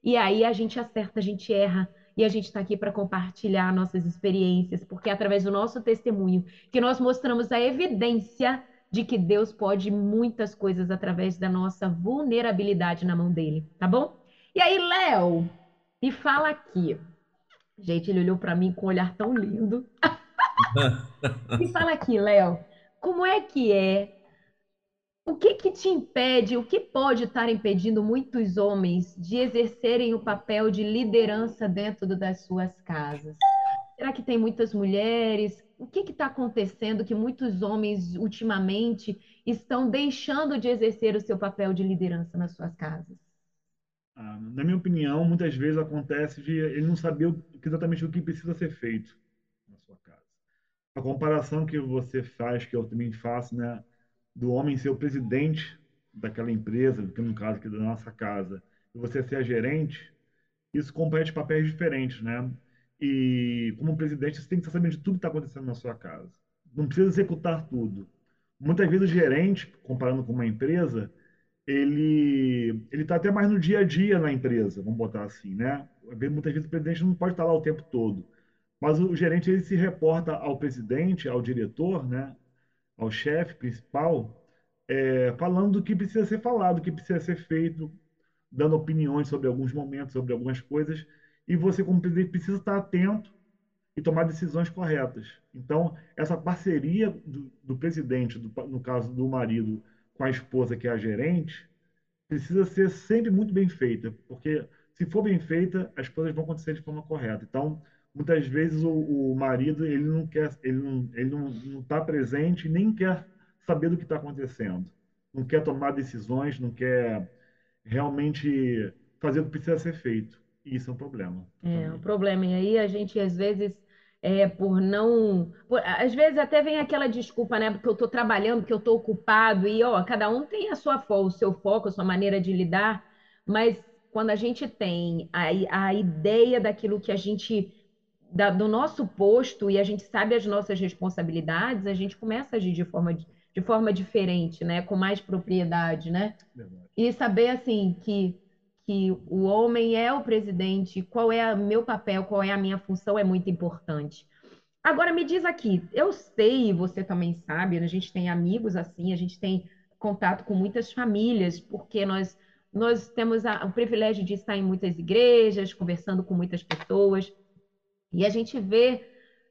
E aí a gente acerta, a gente erra, e a gente está aqui para compartilhar nossas experiências, porque é através do nosso testemunho que nós mostramos a evidência de que Deus pode muitas coisas através da nossa vulnerabilidade na mão dele, tá bom? E aí, Léo, me fala aqui. Gente, ele olhou para mim com um olhar tão lindo. me fala aqui, Léo, como é que é o que que te impede, o que pode estar impedindo muitos homens de exercerem o papel de liderança dentro das suas casas? Será que tem muitas mulheres? O que está acontecendo que muitos homens, ultimamente, estão deixando de exercer o seu papel de liderança nas suas casas? Ah, na minha opinião, muitas vezes acontece de ele não saber exatamente o que precisa ser feito na sua casa. A comparação que você faz, que eu também faço, né, do homem ser o presidente daquela empresa, que no caso aqui da nossa casa, e você ser a gerente, isso compete papéis diferentes, né? E como presidente, você tem que saber de tudo que está acontecendo na sua casa. Não precisa executar tudo. Muitas vezes o gerente, comparando com uma empresa, ele ele está até mais no dia a dia na empresa, vamos botar assim, né? Muitas vezes o presidente não pode estar lá o tempo todo, mas o gerente ele se reporta ao presidente, ao diretor, né? Ao chefe principal, é, falando do que precisa ser falado, do que precisa ser feito, dando opiniões sobre alguns momentos, sobre algumas coisas, e você como presidente precisa estar atento e tomar decisões corretas. Então, essa parceria do, do presidente, do, no caso do marido, com a esposa, que é a gerente, precisa ser sempre muito bem feita, porque se for bem feita, as coisas vão acontecer de forma correta. Então, muitas vezes o, o marido ele não quer, ele não, ele não está presente, nem quer saber do que está acontecendo, não quer tomar decisões, não quer realmente fazer o que precisa ser feito. E isso é um problema. É um problema. E aí a gente às vezes é, por não. Por, às vezes até vem aquela desculpa, né? Porque eu estou trabalhando, porque eu estou ocupado, e ó, cada um tem a sua o seu foco, a sua maneira de lidar, mas quando a gente tem a, a ideia daquilo que a gente. Da, do nosso posto e a gente sabe as nossas responsabilidades, a gente começa a agir de forma, de forma diferente, né? Com mais propriedade, né? Verdade. E saber assim que que o homem é o presidente, qual é o meu papel, qual é a minha função, é muito importante. Agora, me diz aqui, eu sei, você também sabe, a gente tem amigos assim, a gente tem contato com muitas famílias, porque nós, nós temos a, o privilégio de estar em muitas igrejas, conversando com muitas pessoas, e a gente vê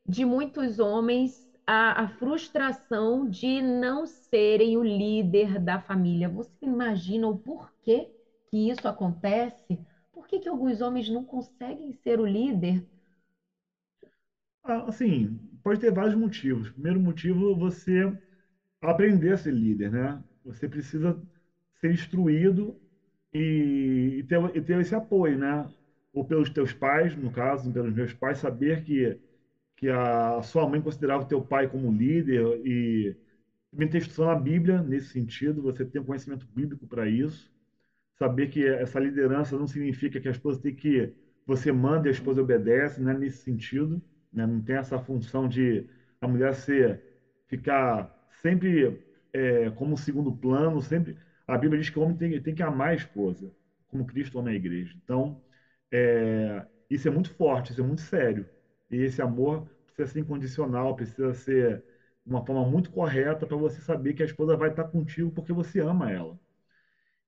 de muitos homens a, a frustração de não serem o líder da família. Você imagina o porquê que isso acontece, por que, que alguns homens não conseguem ser o líder? Ah, assim, pode ter vários motivos. Primeiro motivo, você aprender a ser líder, né? Você precisa ser instruído e, ter, e ter esse apoio, né? Ou pelos teus pais, no caso, pelos meus pais, saber que, que a sua mãe considerava o teu pai como líder e também ter instrução na Bíblia nesse sentido, você tem um conhecimento bíblico para isso saber que essa liderança não significa que a esposa tem que você manda e a esposa obedece, não é nesse sentido, né? não tem essa função de a mulher ser ficar sempre é, como segundo plano, sempre a Bíblia diz que o homem tem, tem que amar a esposa, como Cristo ama a igreja. Então, é, isso é muito forte, isso é muito sério. E esse amor precisa ser incondicional, precisa ser uma forma muito correta para você saber que a esposa vai estar contigo porque você ama ela.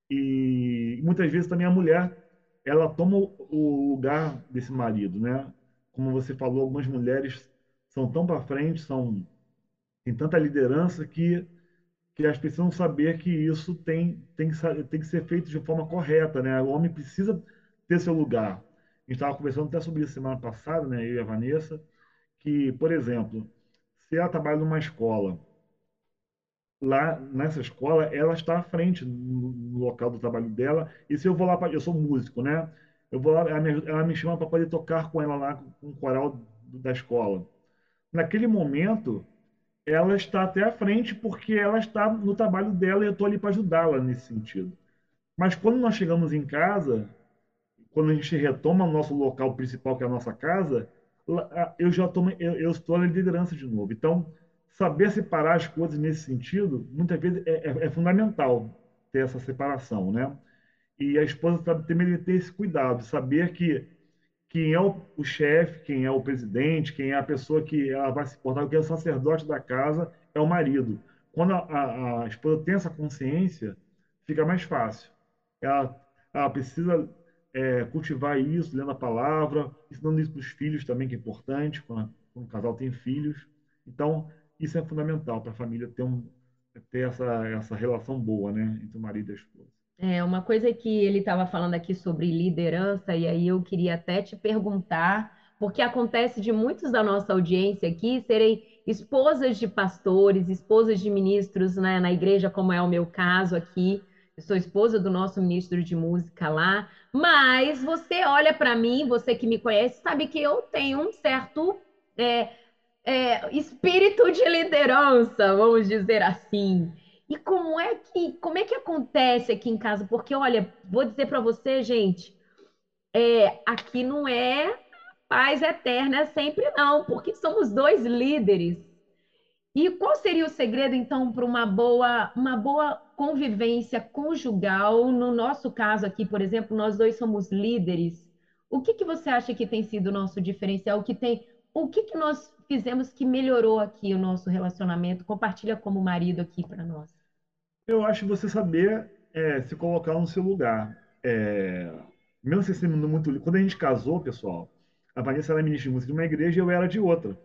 E muitas vezes também a mulher ela toma o lugar desse marido, né? Como você falou, algumas mulheres são tão para frente, são tem tanta liderança que que elas precisam saber que isso tem tem tem que ser feito de forma correta, né? O homem precisa ter seu lugar. A gente estava conversando até sobre isso semana passada, né? Eu e a Vanessa, que, por exemplo, se ela trabalha numa escola lá nessa escola, ela está à frente no, local do trabalho dela. E se eu vou lá, pra, eu sou músico, né? Eu vou lá, ela me, ela me chama para poder tocar com ela lá, com o coral da escola. Naquele momento, ela está até à frente porque ela está no trabalho dela e eu estou ali para ajudá-la nesse sentido. Mas quando nós chegamos em casa, quando a gente retoma o nosso local principal, que é a nossa casa, eu já tomo, eu, eu estou na liderança de novo. Então, saber separar as coisas nesse sentido, muitas vezes é, é, é fundamental ter essa separação, né? E a esposa também ter esse cuidado, saber que quem é o, o chefe, quem é o presidente, quem é a pessoa que ela vai se portar, que é o sacerdote da casa, é o marido. Quando a, a, a esposa tem essa consciência, fica mais fácil. Ela, ela precisa é, cultivar isso, lendo a palavra, ensinando isso para os filhos também, que é importante, quando, quando o casal tem filhos. Então, isso é fundamental para a família ter, um, ter essa, essa relação boa né, entre o marido e a esposa. É, uma coisa que ele estava falando aqui sobre liderança, e aí eu queria até te perguntar, porque acontece de muitos da nossa audiência aqui serem esposas de pastores, esposas de ministros né, na igreja, como é o meu caso aqui. Sou esposa do nosso ministro de música lá, mas você olha para mim, você que me conhece, sabe que eu tenho um certo é, é, espírito de liderança, vamos dizer assim. E como é que como é que acontece aqui em casa? Porque olha, vou dizer para você, gente, é, aqui não é paz eterna sempre não, porque somos dois líderes. E qual seria o segredo então para uma boa uma boa convivência conjugal? No nosso caso aqui, por exemplo, nós dois somos líderes. O que que você acha que tem sido o nosso diferencial? O que tem o que que nós fizemos que melhorou aqui o nosso relacionamento? Compartilha como marido aqui para nós. Eu acho você saber é, se colocar no seu lugar. É, mesmo você muito. Quando a gente casou, pessoal, a Vanessa era ministra de música de uma igreja e eu era de outra.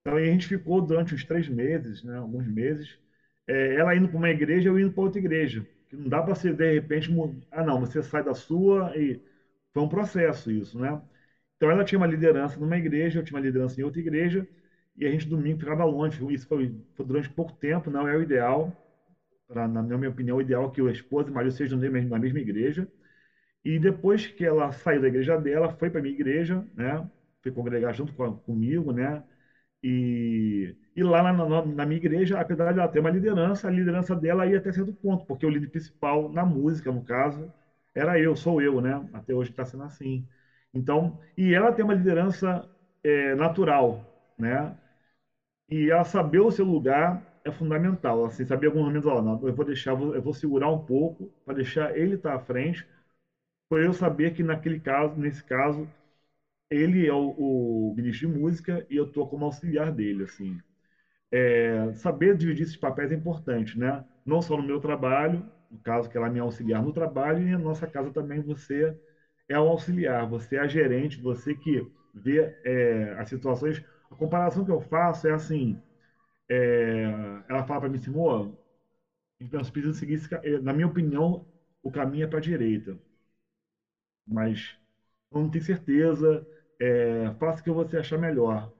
Então a gente ficou durante uns três meses, né, alguns meses, é, ela indo para uma igreja, eu indo para outra igreja. Que não dá para ser de repente, ah não, você sai da sua e foi um processo isso, né? Então ela tinha uma liderança numa igreja, eu tinha uma liderança em outra igreja, e a gente domingo ficava longe. Isso foi, foi durante pouco tempo, não é o ideal. Pra, na minha opinião, o ideal é que o esposo e o marido sejam na mesma igreja. E depois que ela saiu da igreja dela, foi para minha igreja, né? Foi congregar junto com, comigo, né? E, e lá na, na, na, minha igreja, apesar de ela ter uma liderança, a liderança dela ia até certo ponto, porque o líder principal na música, no caso, era eu, sou eu, né? Até hoje está sendo assim. Então, e ela tem uma liderança é, natural, né? E ela saber o seu lugar é fundamental. Assim, saber alguns momentos, ó, não, eu vou deixar, eu vou segurar um pouco para deixar ele estar tá à frente, por eu saber que naquele caso, nesse caso, ele é o, o ministro de música e eu estou como auxiliar dele, assim. É, saber dividir esses papéis é importante, né? Não só no meu trabalho, no caso que ela é minha auxiliar no trabalho, e na nossa casa também você é o auxiliar, você é a gerente, você que vê é, as situações. A comparação que eu faço é assim: é, ela fala para mim, Simão, nós precisamos seguir, esse, é, na minha opinião, o caminho é para a direita. Mas eu não tenho certeza, é, faça o que você achar melhor.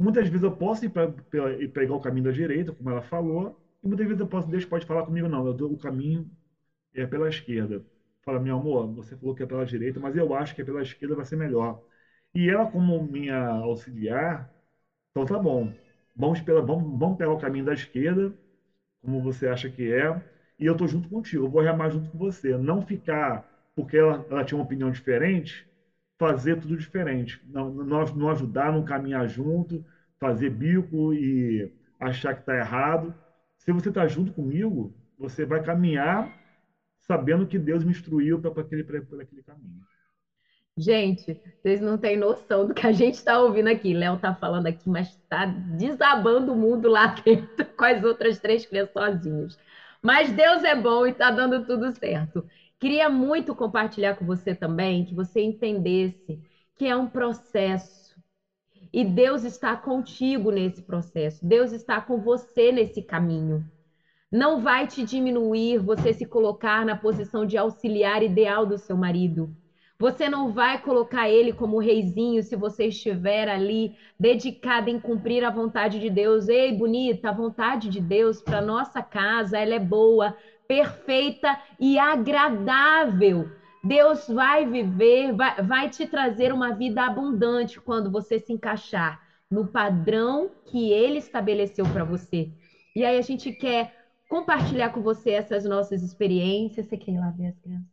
Muitas vezes eu posso ir pegar o caminho da direita, como ela falou, e muitas vezes eu posso, Deus pode falar comigo, não, eu dou o caminho é pela esquerda fala, meu amor, você falou que é pela direita, mas eu acho que é pela esquerda vai ser melhor. E ela, como minha auxiliar, então tá bom, vamos, pela, vamos, vamos pegar o caminho da esquerda, como você acha que é, e eu tô junto contigo, eu vou remar junto com você. Não ficar, porque ela, ela tinha uma opinião diferente, fazer tudo diferente. Não, não, não ajudar, não caminhar junto, fazer bico e achar que está errado. Se você está junto comigo, você vai caminhar sabendo que Deus me instruiu para aquele, aquele caminho. Gente, vocês não têm noção do que a gente está ouvindo aqui. Léo está falando aqui, mas está desabando o mundo lá dentro com as outras três crianças sozinhos. Mas Deus é bom e está dando tudo certo. Queria muito compartilhar com você também, que você entendesse que é um processo. E Deus está contigo nesse processo. Deus está com você nesse caminho. Não vai te diminuir você se colocar na posição de auxiliar ideal do seu marido. Você não vai colocar ele como reizinho se você estiver ali dedicada em cumprir a vontade de Deus. Ei, bonita, a vontade de Deus para nossa casa, ela é boa, perfeita e agradável. Deus vai viver, vai, vai te trazer uma vida abundante quando você se encaixar no padrão que ele estabeleceu para você. E aí a gente quer compartilhar com você essas nossas experiências. Você quer ir lá ver as crianças?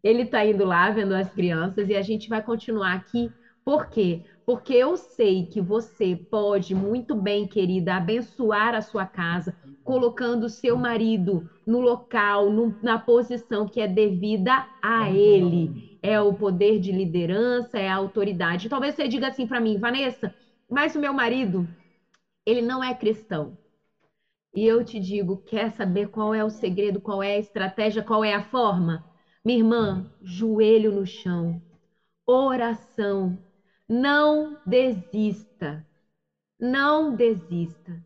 Ele está indo lá vendo as crianças e a gente vai continuar aqui. Por quê? Porque eu sei que você pode muito bem, querida, abençoar a sua casa, colocando o seu marido no local, no, na posição que é devida a ele. É o poder de liderança, é a autoridade. Talvez você diga assim para mim, Vanessa, mas o meu marido, ele não é cristão. E eu te digo, quer saber qual é o segredo, qual é a estratégia, qual é a forma? Minha irmã, joelho no chão, oração, não desista, não desista.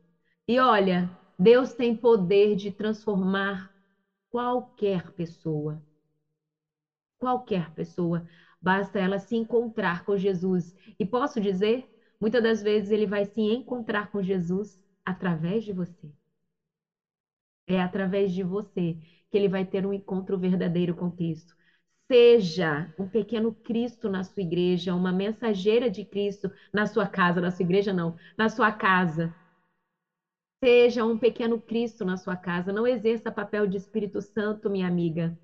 E olha, Deus tem poder de transformar qualquer pessoa. Qualquer pessoa. basta ela se encontrar com Jesus. E posso dizer, muitas das vezes ele vai se encontrar com Jesus através de você. É através de você que ele vai ter um encontro verdadeiro com Cristo. Seja um pequeno Cristo na sua igreja, uma mensageira de Cristo na sua casa, na sua igreja não, na sua casa. Seja um pequeno Cristo na sua casa. Não exerça papel de Espírito Santo, minha amiga.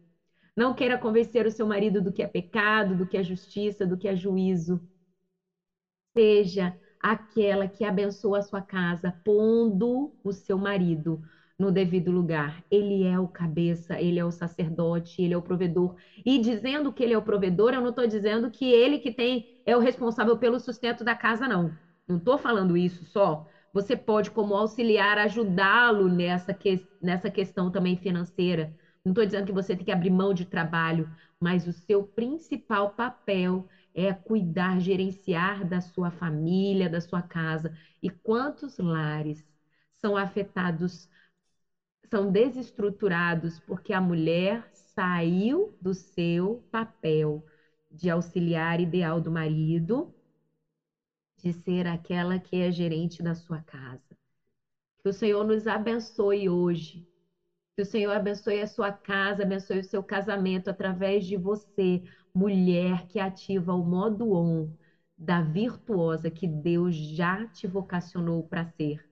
Não queira convencer o seu marido do que é pecado, do que é justiça, do que é juízo. Seja aquela que abençoa a sua casa, pondo o seu marido no devido lugar. Ele é o cabeça, ele é o sacerdote, ele é o provedor. E dizendo que ele é o provedor, eu não estou dizendo que ele que tem é o responsável pelo sustento da casa, não. Não estou falando isso só. Você pode, como auxiliar, ajudá-lo nessa, que, nessa questão também financeira. Não estou dizendo que você tem que abrir mão de trabalho, mas o seu principal papel é cuidar, gerenciar da sua família, da sua casa. E quantos lares são afetados são desestruturados porque a mulher saiu do seu papel de auxiliar ideal do marido, de ser aquela que é gerente da sua casa. Que o Senhor nos abençoe hoje. Que o Senhor abençoe a sua casa, abençoe o seu casamento através de você, mulher que ativa o modo on da virtuosa que Deus já te vocacionou para ser.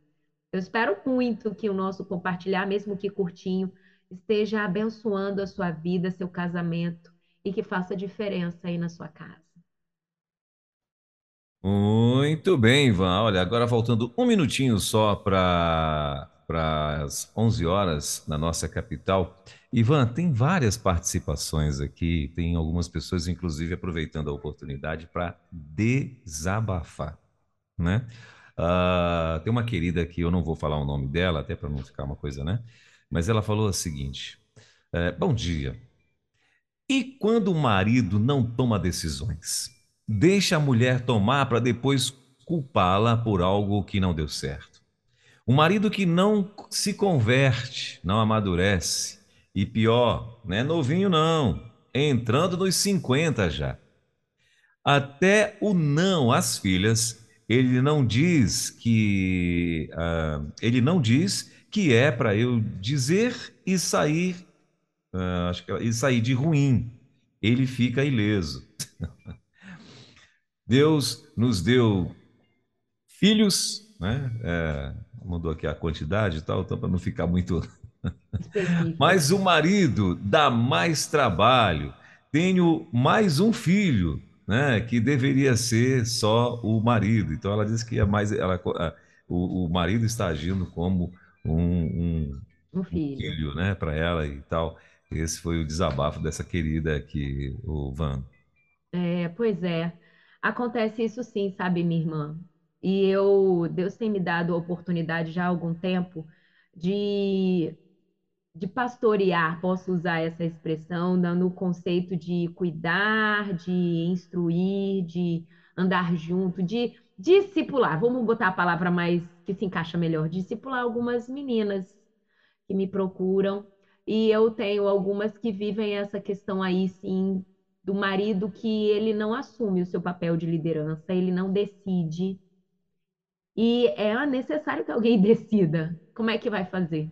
Eu espero muito que o nosso compartilhar, mesmo que curtinho, esteja abençoando a sua vida, seu casamento e que faça diferença aí na sua casa. Muito bem, Ivan. Olha, agora faltando um minutinho só para as 11 horas na nossa capital. Ivan, tem várias participações aqui, tem algumas pessoas, inclusive, aproveitando a oportunidade para desabafar, né? Uh, tem uma querida que eu não vou falar o nome dela, até para não ficar uma coisa, né? Mas ela falou o seguinte: é, Bom dia. E quando o marido não toma decisões? Deixa a mulher tomar para depois culpá-la por algo que não deu certo. O marido que não se converte, não amadurece. E pior, não é novinho, não. Entrando nos 50 já. Até o não às filhas ele não diz que uh, ele não diz que é para eu dizer e sair uh, acho que é, e sair de ruim. Ele fica ileso. Deus nos deu filhos, né? É, mandou aqui a quantidade e tal, então para não ficar muito. Mas o marido dá mais trabalho. Tenho mais um filho né, que deveria ser só o marido. Então ela diz que é mais ela, o, o marido está agindo como um, um, um filho, um filho né, para ela e tal. Esse foi o desabafo dessa querida aqui, o Van. É, pois é. Acontece isso sim, sabe, minha irmã? E eu, Deus tem me dado a oportunidade já há algum tempo de de pastorear, posso usar essa expressão, no conceito de cuidar, de instruir, de andar junto, de discipular. Vamos botar a palavra mais que se encaixa melhor, discipular algumas meninas que me procuram e eu tenho algumas que vivem essa questão aí sim do marido que ele não assume o seu papel de liderança, ele não decide. E é necessário que alguém decida. Como é que vai fazer?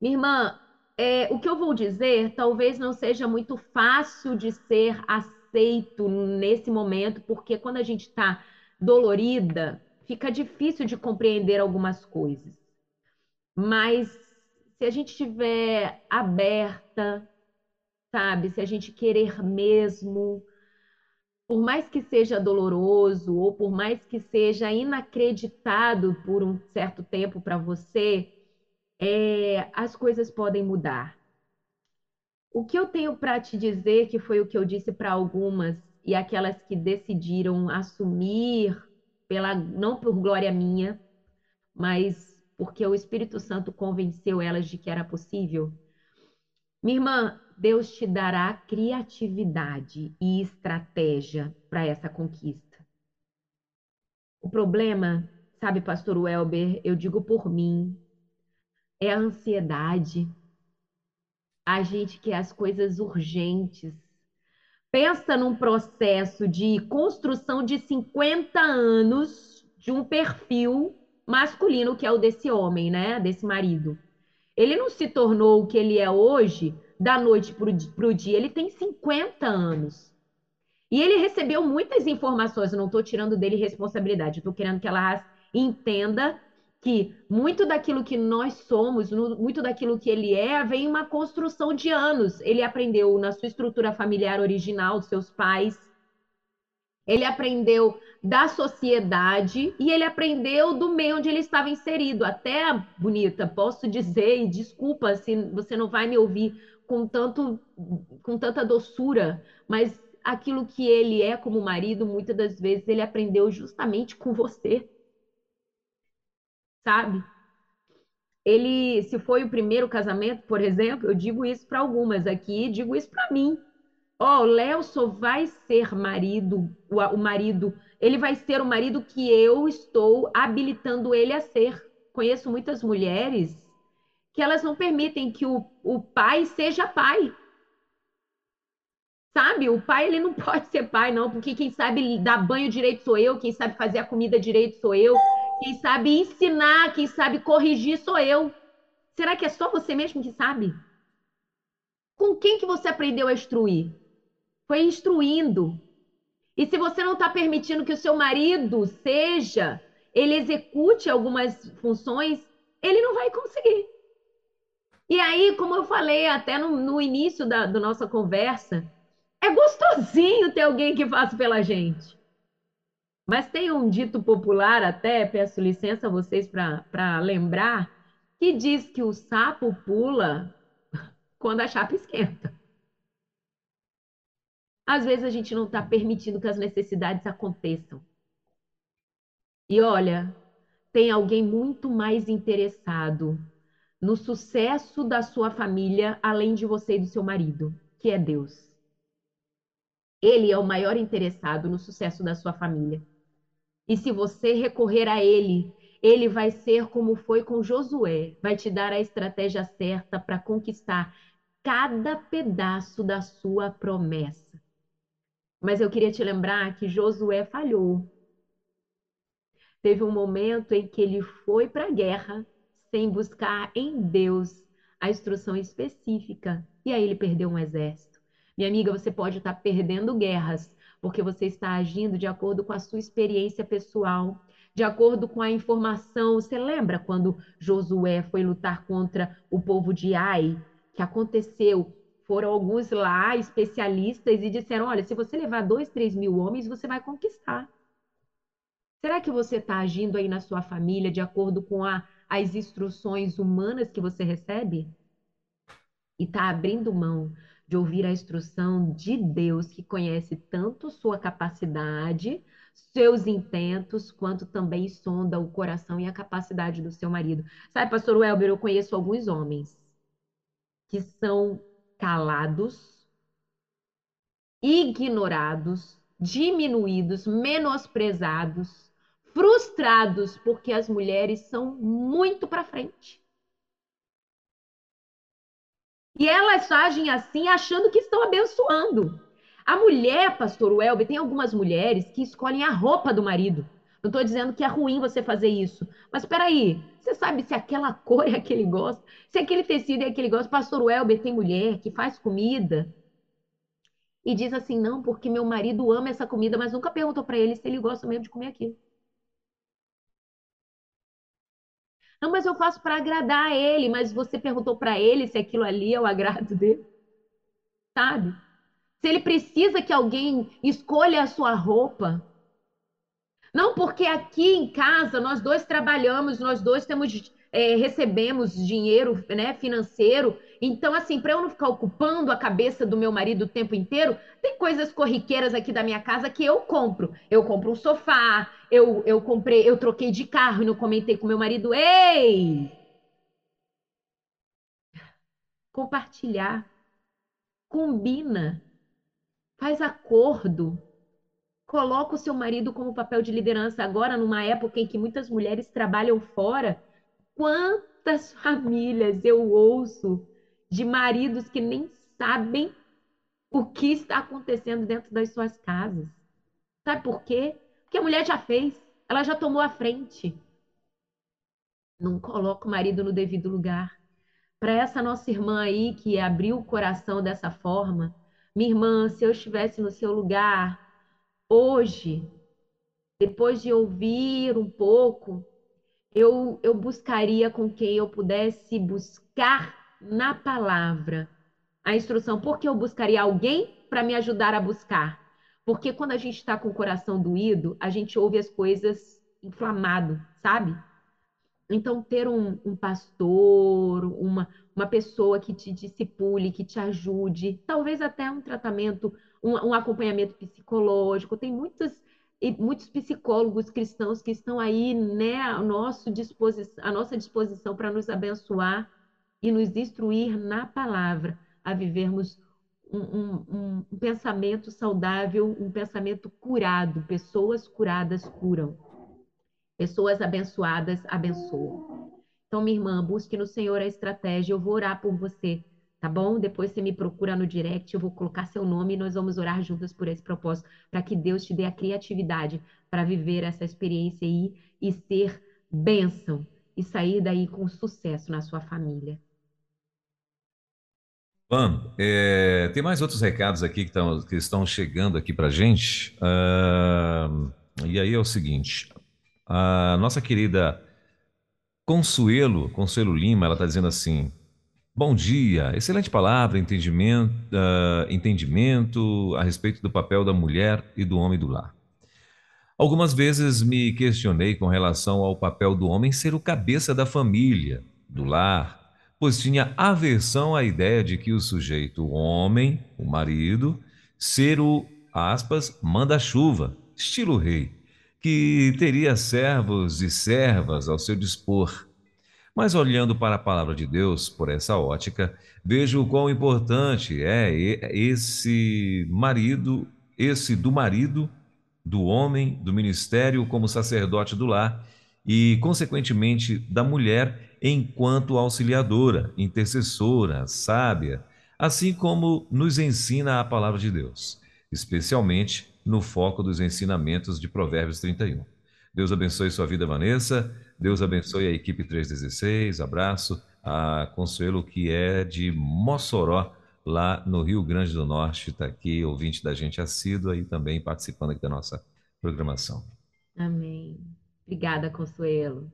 Minha irmã, é, o que eu vou dizer talvez não seja muito fácil de ser aceito nesse momento, porque quando a gente está dolorida, fica difícil de compreender algumas coisas. Mas se a gente estiver aberta, sabe, se a gente querer mesmo, por mais que seja doloroso ou por mais que seja inacreditado por um certo tempo para você, é, as coisas podem mudar. O que eu tenho para te dizer, que foi o que eu disse para algumas, e aquelas que decidiram assumir, pela, não por glória minha, mas porque o Espírito Santo convenceu elas de que era possível. Minha irmã, Deus te dará criatividade e estratégia para essa conquista. O problema, sabe, pastor Welber, eu digo por mim, é a ansiedade. A gente quer as coisas urgentes. Pensa num processo de construção de 50 anos de um perfil masculino que é o desse homem, né? Desse marido. Ele não se tornou o que ele é hoje da noite para o dia, ele tem 50 anos. E ele recebeu muitas informações, eu não estou tirando dele responsabilidade, estou querendo que ela entenda que muito daquilo que nós somos, muito daquilo que ele é, vem uma construção de anos. Ele aprendeu na sua estrutura familiar original, dos seus pais, ele aprendeu da sociedade e ele aprendeu do meio onde ele estava inserido. Até, bonita, posso dizer, e desculpa se você não vai me ouvir com, tanto, com tanta doçura, mas aquilo que ele é como marido, muitas das vezes ele aprendeu justamente com você. Sabe? Ele, se foi o primeiro casamento, por exemplo, eu digo isso para algumas aqui, digo isso para mim. Ó, oh, Léo só vai ser marido, o, o marido, ele vai ser o marido que eu estou habilitando ele a ser. Conheço muitas mulheres que elas não permitem que o, o pai seja pai. Sabe? O pai ele não pode ser pai, não, porque quem sabe dar banho direito sou eu, quem sabe fazer a comida direito sou eu, quem sabe ensinar, quem sabe corrigir sou eu. Será que é só você mesmo que sabe? Com quem que você aprendeu a instruir? Foi instruindo. E se você não está permitindo que o seu marido seja, ele execute algumas funções, ele não vai conseguir. E aí, como eu falei até no, no início da, da nossa conversa, é gostosinho ter alguém que faça pela gente. Mas tem um dito popular, até peço licença a vocês para lembrar, que diz que o sapo pula quando a chapa esquenta. Às vezes a gente não está permitindo que as necessidades aconteçam. E olha, tem alguém muito mais interessado no sucesso da sua família, além de você e do seu marido, que é Deus. Ele é o maior interessado no sucesso da sua família. E se você recorrer a ele, ele vai ser como foi com Josué, vai te dar a estratégia certa para conquistar cada pedaço da sua promessa. Mas eu queria te lembrar que Josué falhou. Teve um momento em que ele foi para a guerra sem buscar em Deus a instrução específica. E aí ele perdeu um exército. Minha amiga, você pode estar perdendo guerras porque você está agindo de acordo com a sua experiência pessoal, de acordo com a informação. Você lembra quando Josué foi lutar contra o povo de Ai? Que aconteceu foram alguns lá, especialistas, e disseram: olha, se você levar dois, três mil homens, você vai conquistar. Será que você está agindo aí na sua família de acordo com a, as instruções humanas que você recebe? E está abrindo mão de ouvir a instrução de Deus, que conhece tanto sua capacidade, seus intentos, quanto também sonda o coração e a capacidade do seu marido. Sabe, pastor Welber, eu conheço alguns homens que são calados, ignorados, diminuídos, menosprezados, frustrados porque as mulheres são muito para frente. E elas agem assim achando que estão abençoando. A mulher, pastor Welber, tem algumas mulheres que escolhem a roupa do marido. Não estou dizendo que é ruim você fazer isso. Mas espera aí, você sabe se aquela cor é a que ele gosta? Se aquele tecido é a que ele gosta? Pastor Welber tem mulher que faz comida e diz assim: não, porque meu marido ama essa comida, mas nunca perguntou para ele se ele gosta mesmo de comer aquilo. Não, mas eu faço para agradar ele, mas você perguntou para ele se aquilo ali é o agrado dele? Sabe? Se ele precisa que alguém escolha a sua roupa, não, porque aqui em casa nós dois trabalhamos, nós dois temos, é, recebemos dinheiro né, financeiro. Então, assim, para eu não ficar ocupando a cabeça do meu marido o tempo inteiro, tem coisas corriqueiras aqui da minha casa que eu compro. Eu compro um sofá, eu, eu comprei, eu troquei de carro e não comentei com meu marido. Ei! Compartilhar. Combina. Faz acordo. Coloca o seu marido como papel de liderança agora, numa época em que muitas mulheres trabalham fora. Quantas famílias eu ouço de maridos que nem sabem o que está acontecendo dentro das suas casas. Sabe por quê? Porque a mulher já fez, ela já tomou a frente. Não coloca o marido no devido lugar. Para essa nossa irmã aí que abriu o coração dessa forma, minha irmã, se eu estivesse no seu lugar hoje, depois de ouvir um pouco, eu, eu buscaria com quem eu pudesse buscar na palavra a instrução. Por que eu buscaria alguém para me ajudar a buscar? Porque quando a gente está com o coração doído, a gente ouve as coisas inflamado, sabe? Então, ter um, um pastor, uma, uma pessoa que te discipule, que te ajude, talvez até um tratamento, um, um acompanhamento psicológico. Tem muitos, muitos psicólogos cristãos que estão aí, né, a, nosso a nossa disposição para nos abençoar e nos instruir na palavra a vivermos um, um, um, pensamento saudável, um pensamento curado. Pessoas curadas curam. Pessoas abençoadas abençoam. Então, minha irmã, busque no Senhor a estratégia. Eu vou orar por você, tá bom? Depois você me procura no direct, eu vou colocar seu nome e nós vamos orar juntas por esse propósito, para que Deus te dê a criatividade para viver essa experiência aí e ser bênção e sair daí com sucesso na sua família. Van, é, tem mais outros recados aqui que, tão, que estão chegando aqui para gente. Uh, e aí é o seguinte: a nossa querida Consuelo, Consuelo Lima, ela está dizendo assim: Bom dia, excelente palavra, entendimento, uh, entendimento a respeito do papel da mulher e do homem do lar. Algumas vezes me questionei com relação ao papel do homem ser o cabeça da família, do lar, pois tinha aversão à ideia de que o sujeito, o homem, o marido, ser o, aspas, manda-chuva, estilo rei, que teria servos e servas ao seu dispor. Mas olhando para a palavra de Deus por essa ótica, vejo o quão importante é esse marido, esse do marido, do homem, do ministério como sacerdote do lar e, consequentemente, da mulher enquanto auxiliadora, intercessora, sábia, assim como nos ensina a palavra de Deus, especialmente no foco dos ensinamentos de Provérbios 31. Deus abençoe sua vida, Vanessa. Deus abençoe a equipe 316. Abraço a Consuelo, que é de Mossoró, lá no Rio Grande do Norte. Está aqui, ouvinte da gente assíduo e também participando aqui da nossa programação. Amém. Obrigada, Consuelo.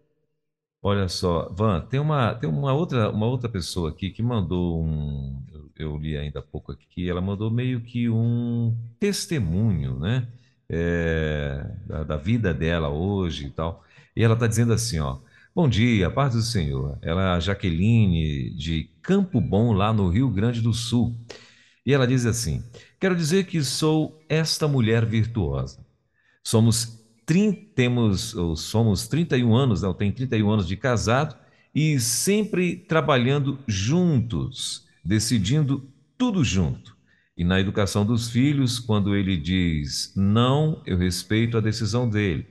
Olha só, Van, tem uma, tem uma outra, uma outra pessoa aqui que mandou um, eu, li ainda há pouco aqui, ela mandou meio que um testemunho, né, é, da, da, vida dela hoje e tal, e ela está dizendo assim, ó, bom dia, paz do Senhor, ela é a Jaqueline de Campo Bom, lá no Rio Grande do Sul, e ela diz assim, quero dizer que sou esta mulher virtuosa, somos temos, somos 31 anos, não, tem 31 anos de casado e sempre trabalhando juntos, decidindo tudo junto. E na educação dos filhos, quando ele diz não, eu respeito a decisão dele.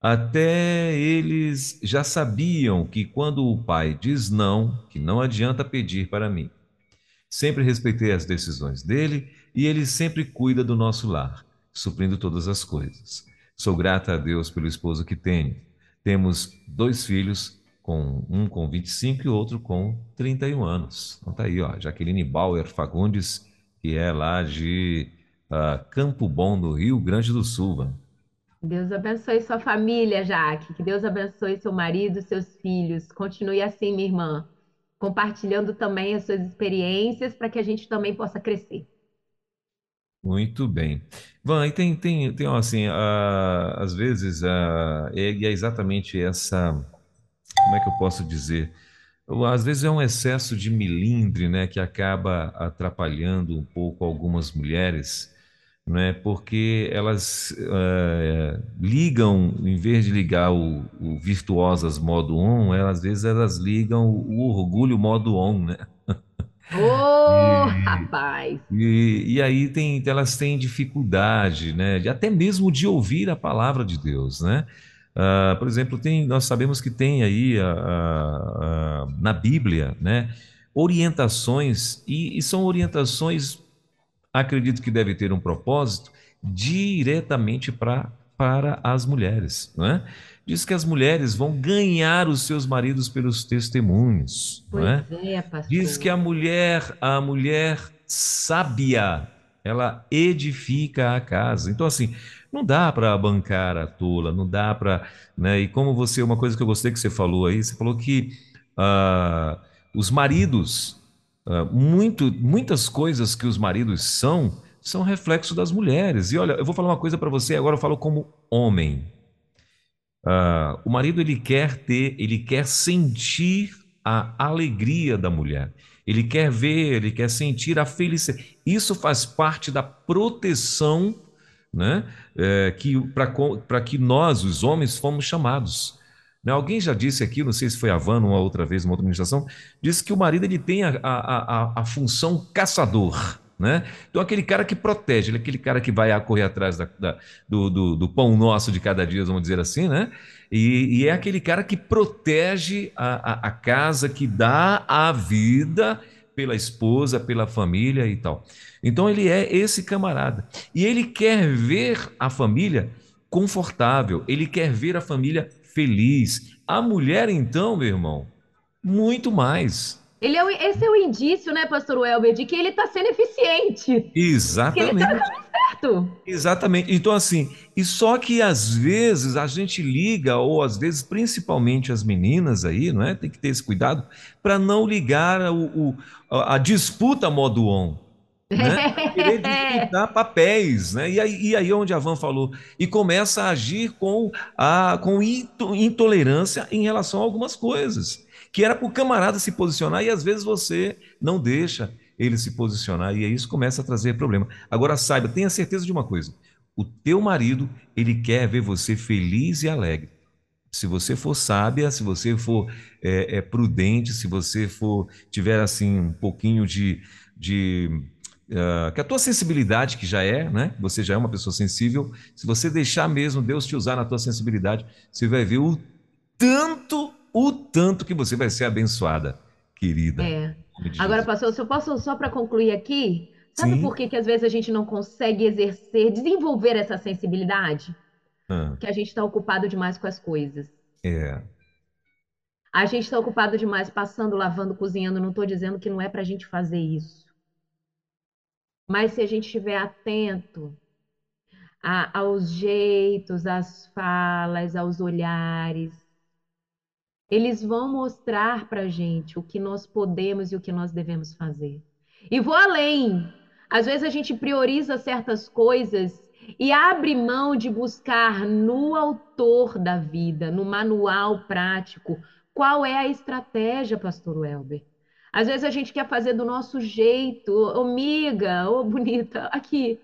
Até eles já sabiam que quando o pai diz não, que não adianta pedir para mim. Sempre respeitei as decisões dele e ele sempre cuida do nosso lar, suprindo todas as coisas. Sou grata a Deus pelo esposo que tenho. Temos dois filhos, com um com 25 e outro com 31 anos. Então tá aí, ó, Jaqueline Bauer Fagundes, que é lá de uh, Campo Bom, no Rio Grande do Sul. Deus abençoe sua família, Jaque. Que Deus abençoe seu marido, seus filhos. Continue assim, minha irmã, compartilhando também as suas experiências para que a gente também possa crescer. Muito bem. Van, e tem, tem, tem assim, às vezes, uh, é, é exatamente essa, como é que eu posso dizer? Às vezes é um excesso de milindre, né, que acaba atrapalhando um pouco algumas mulheres, né, porque elas uh, ligam, em vez de ligar o, o virtuosas modo on, elas, às vezes elas ligam o, o orgulho modo on, né? Ô, oh, rapaz! E, e aí tem, elas têm dificuldade, né? De, até mesmo de ouvir a palavra de Deus, né? Uh, por exemplo, tem, nós sabemos que tem aí uh, uh, na Bíblia, né? Orientações, e, e são orientações acredito que deve ter um propósito diretamente pra, para as mulheres, não é? Diz que as mulheres vão ganhar os seus maridos pelos testemunhos, Pois não é? é, pastor. Diz que a mulher, a mulher sábia, ela edifica a casa. Então, assim, não dá para bancar a tola, não dá para. Né? E como você, uma coisa que eu gostei que você falou aí, você falou que ah, os maridos, ah, muito, muitas coisas que os maridos são, são reflexo das mulheres. E olha, eu vou falar uma coisa para você, agora eu falo como homem. Ah, o marido ele quer ter, ele quer sentir a alegria da mulher. Ele quer ver, ele quer sentir a felicidade. Isso faz parte da proteção, né? é, que para que nós, os homens, fomos chamados. Né? Alguém já disse aqui, não sei se foi a Van uma outra vez, uma outra administração, disse que o marido ele tem a, a, a, a função caçador. Né? Então, aquele cara que protege, é aquele cara que vai correr atrás da, da, do, do, do, pão nosso de cada dia, vamos dizer assim, né? E, e é aquele cara que protege a, a, a casa, que dá a vida pela esposa, pela família e tal. Então, ele é esse camarada. E ele quer ver a família confortável, ele quer ver a família feliz. A mulher, então, meu irmão, muito mais. Ele é o- esse é o indício, né, pastor Welber, de que ele está sendo eficiente. Que ele Exatamente. está certo. Exatamente. Então, assim, e só que às vezes a gente liga, ou às vezes, principalmente as meninas aí, não é? Tem que ter esse cuidado para não ligar o, o- a, a disputa modo on. Né? Querer disputar papéis, né? E aí, e aí onde a Van falou, e começa a agir com a com into- intolerância em relação a algumas coisas, que era para o camarada se posicionar e às vezes você não deixa ele se posicionar e aí isso começa a trazer problema. Agora saiba, tenha certeza de uma coisa: o teu marido ele quer ver você feliz e alegre. Se você for sábia, se você for é, é, prudente, se você for tiver assim um pouquinho de, de ah, que a tua sensibilidade que já é, né? Você já é uma pessoa sensível. Se você deixar mesmo Deus te usar na tua sensibilidade, você vai ver o tanto, o tanto que você vai ser abençoada, querida. É. Agora, pastor, se eu posso só para concluir aqui, sabe Sim. por que, que às vezes a gente não consegue exercer, desenvolver essa sensibilidade? Ah, Que a gente está ocupado demais com as coisas. é. A gente está ocupado demais passando, lavando, cozinhando. Não estou dizendo que não é para a gente fazer isso. Mas se a gente estiver atento a- aos jeitos, às falas, aos olhares, eles vão mostrar para a gente o que nós podemos e o que nós devemos fazer. E vou além. Às vezes a gente prioriza certas coisas e abre mão de buscar no autor da vida, no manual prático, qual é a estratégia, pastor Welber. Às vezes a gente quer fazer do nosso jeito, ô miga, ô bonita, aqui.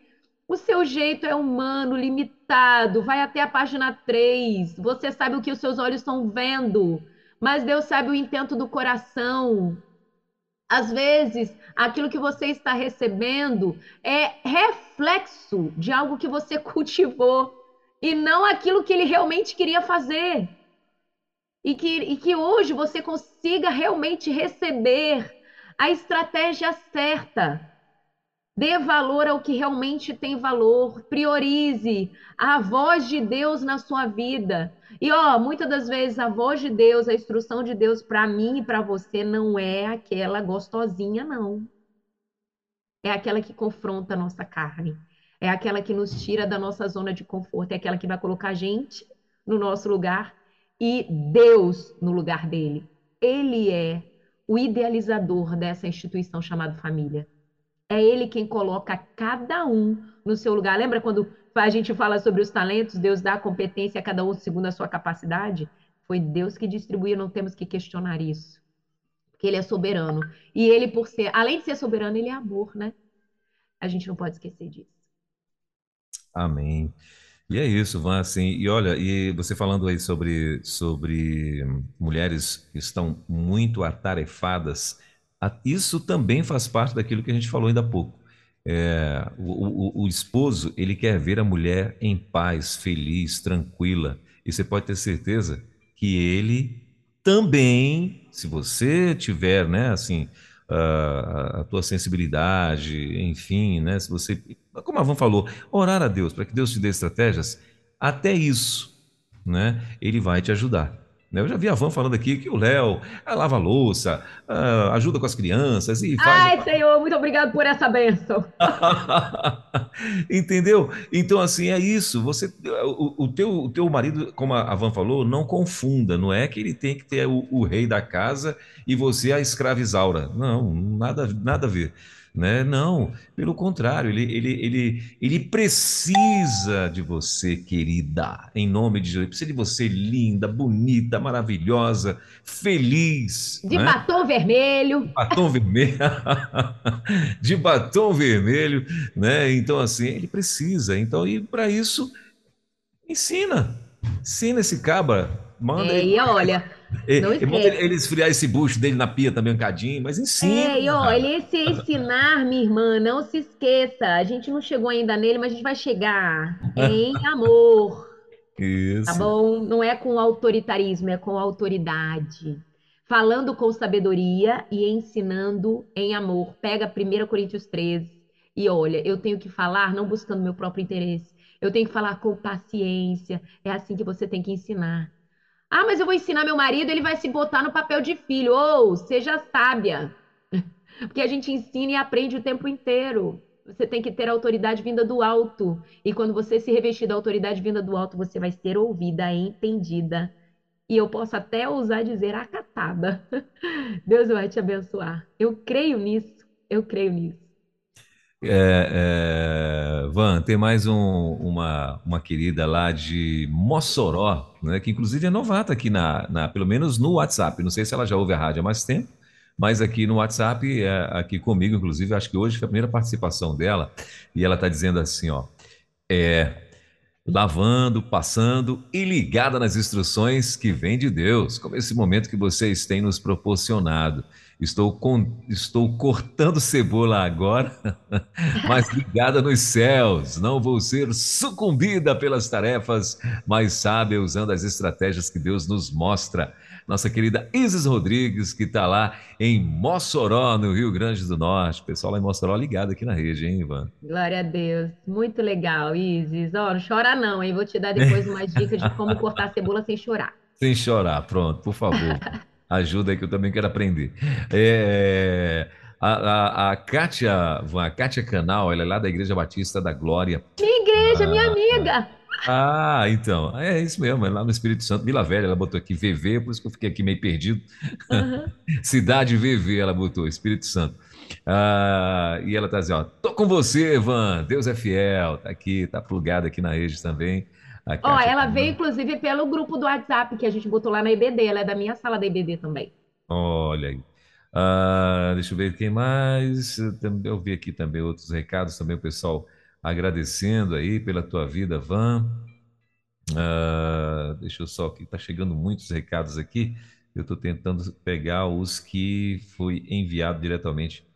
O seu jeito é humano, limitado, vai até a página 3. Você sabe o que os seus olhos estão vendo, mas Deus sabe o intento do coração. Às vezes, aquilo que você está recebendo é reflexo de algo que você cultivou e não aquilo que ele realmente queria fazer. E que, e que hoje você consiga realmente receber a estratégia certa. Dê valor ao que realmente tem valor. Priorize a voz de Deus na sua vida. E ó, muitas das vezes a voz de Deus, a instrução de Deus para mim e para você não é aquela gostosinha, não. É aquela que confronta a nossa carne. É aquela que nos tira da nossa zona de conforto. É aquela que vai colocar a gente no nosso lugar e Deus no lugar dele. Ele é o idealizador dessa instituição chamada família. É ele quem coloca cada um no seu lugar. Lembra quando a gente fala sobre os talentos, Deus dá a competência a cada um segundo a sua capacidade? Foi Deus que distribuiu, não temos que questionar isso. Porque ele é soberano. E ele, por ser, além de ser soberano, ele é amor, né? A gente não pode esquecer disso. Amém. E é isso, Van, assim, e olha, e você falando aí sobre, sobre mulheres que estão muito atarefadas, isso também faz parte daquilo que a gente falou ainda há pouco. É, o, o- o esposo, ele quer ver a mulher em paz, feliz, tranquila, e você pode ter certeza que ele também, se você tiver, né, assim, a, tua sensibilidade, enfim, né? Se você, como a Van falou, orar a Deus para que Deus te dê estratégias, até isso, né? Ele vai te ajudar. Né? Eu já vi a Van falando aqui que o Léo ah, lava louça, ah, ajuda com as crianças e faz. Ai, Senhor, muito obrigado por essa bênção. Entendeu? Então, assim, é isso. Você, o, o, teu, o teu marido, como a Van falou, não confunda. Não é que ele tem que ter o, o rei da casa e você a escravizaura. Não, nada, nada a ver né? Não, pelo contrário, ele, ele, ele, ele precisa de você, querida, em nome de Jesus. Ele precisa de você linda, bonita, maravilhosa, feliz. De né? batom vermelho. Batom vermelho. de batom vermelho, né? Então, assim, ele precisa. Então, e para isso, ensina. Ensina esse cabra. Manda é, ele. E olha não ele, ele esfriar esse bucho dele na pia também um cadinho, mas ensina. É, e olha, esse ensinar, minha irmã, não se esqueça. A gente não chegou ainda nele, mas a gente vai chegar. Em amor. Isso. Tá bom? Não é com autoritarismo, é com autoridade. Falando com sabedoria e ensinando em amor. Pega 1 Coríntios 13 e olha, eu tenho que falar não buscando meu próprio interesse. Eu tenho que falar com paciência. É assim que você tem que ensinar. Ah, mas eu vou ensinar meu marido, ele vai se botar no papel de filho. Ou oh, seja sábia. Porque a gente ensina e aprende o tempo inteiro. Você tem que ter autoridade vinda do alto. E quando você se revestir da autoridade vinda do alto, você vai ser ouvida, entendida. E eu posso até ousar dizer acatada. Deus vai te abençoar. Eu creio nisso. Eu creio nisso. É, é, Van, tem mais um, uma, uma querida lá de Mossoró, né, que inclusive é novata aqui, na, na, pelo menos no WhatsApp. Não sei se ela já ouve a rádio há mais tempo, mas aqui no WhatsApp, é, aqui comigo, inclusive, acho que hoje foi a primeira participação dela, e ela está dizendo assim: ó, é, lavando, passando e ligada nas instruções que vem de Deus, como esse momento que vocês têm nos proporcionado. Estou, com, estou cortando cebola agora, mas ligada nos céus. Não vou ser sucumbida pelas tarefas, mas sabe usando as estratégias que Deus nos mostra. Nossa querida Isis Rodrigues, que está lá em Mossoró, no Rio Grande do Norte. Pessoal lá em Mossoró ligado aqui na rede, hein, Ivan? Glória a Deus. Muito legal, Isis. Ó, oh, não chora não, hein? Vou te dar depois uma dica de como cortar cebola sem chorar. Sem chorar, pronto, por favor. Ajuda aí que eu também quero aprender. É, a, a, a, Kátia, a Kátia Canal, ela é lá da Igreja Batista da Glória. Minha igreja, ah, minha amiga. Ah, então, é isso mesmo, é lá no Espírito Santo, Vila Velha, ela botou aqui VV, por isso que eu fiquei aqui meio perdido. Uhum. Cidade VV, ela botou, Espírito Santo. Ah, e ela tá dizendo, ó, tô com você, Van, Deus é fiel, tá aqui, tá plugada aqui na rede também. Ó, ela veio, inclusive, pelo grupo do WhatsApp que a gente botou lá na IBD. Ela é da minha sala da IBD também. Olha aí. Ah, deixa eu ver quem mais. Eu vi aqui também outros recados, também o pessoal agradecendo aí pela tua vida, Van. Ah, deixa eu só, que está chegando muitos recados aqui. Eu estou tentando pegar os que foi enviado diretamente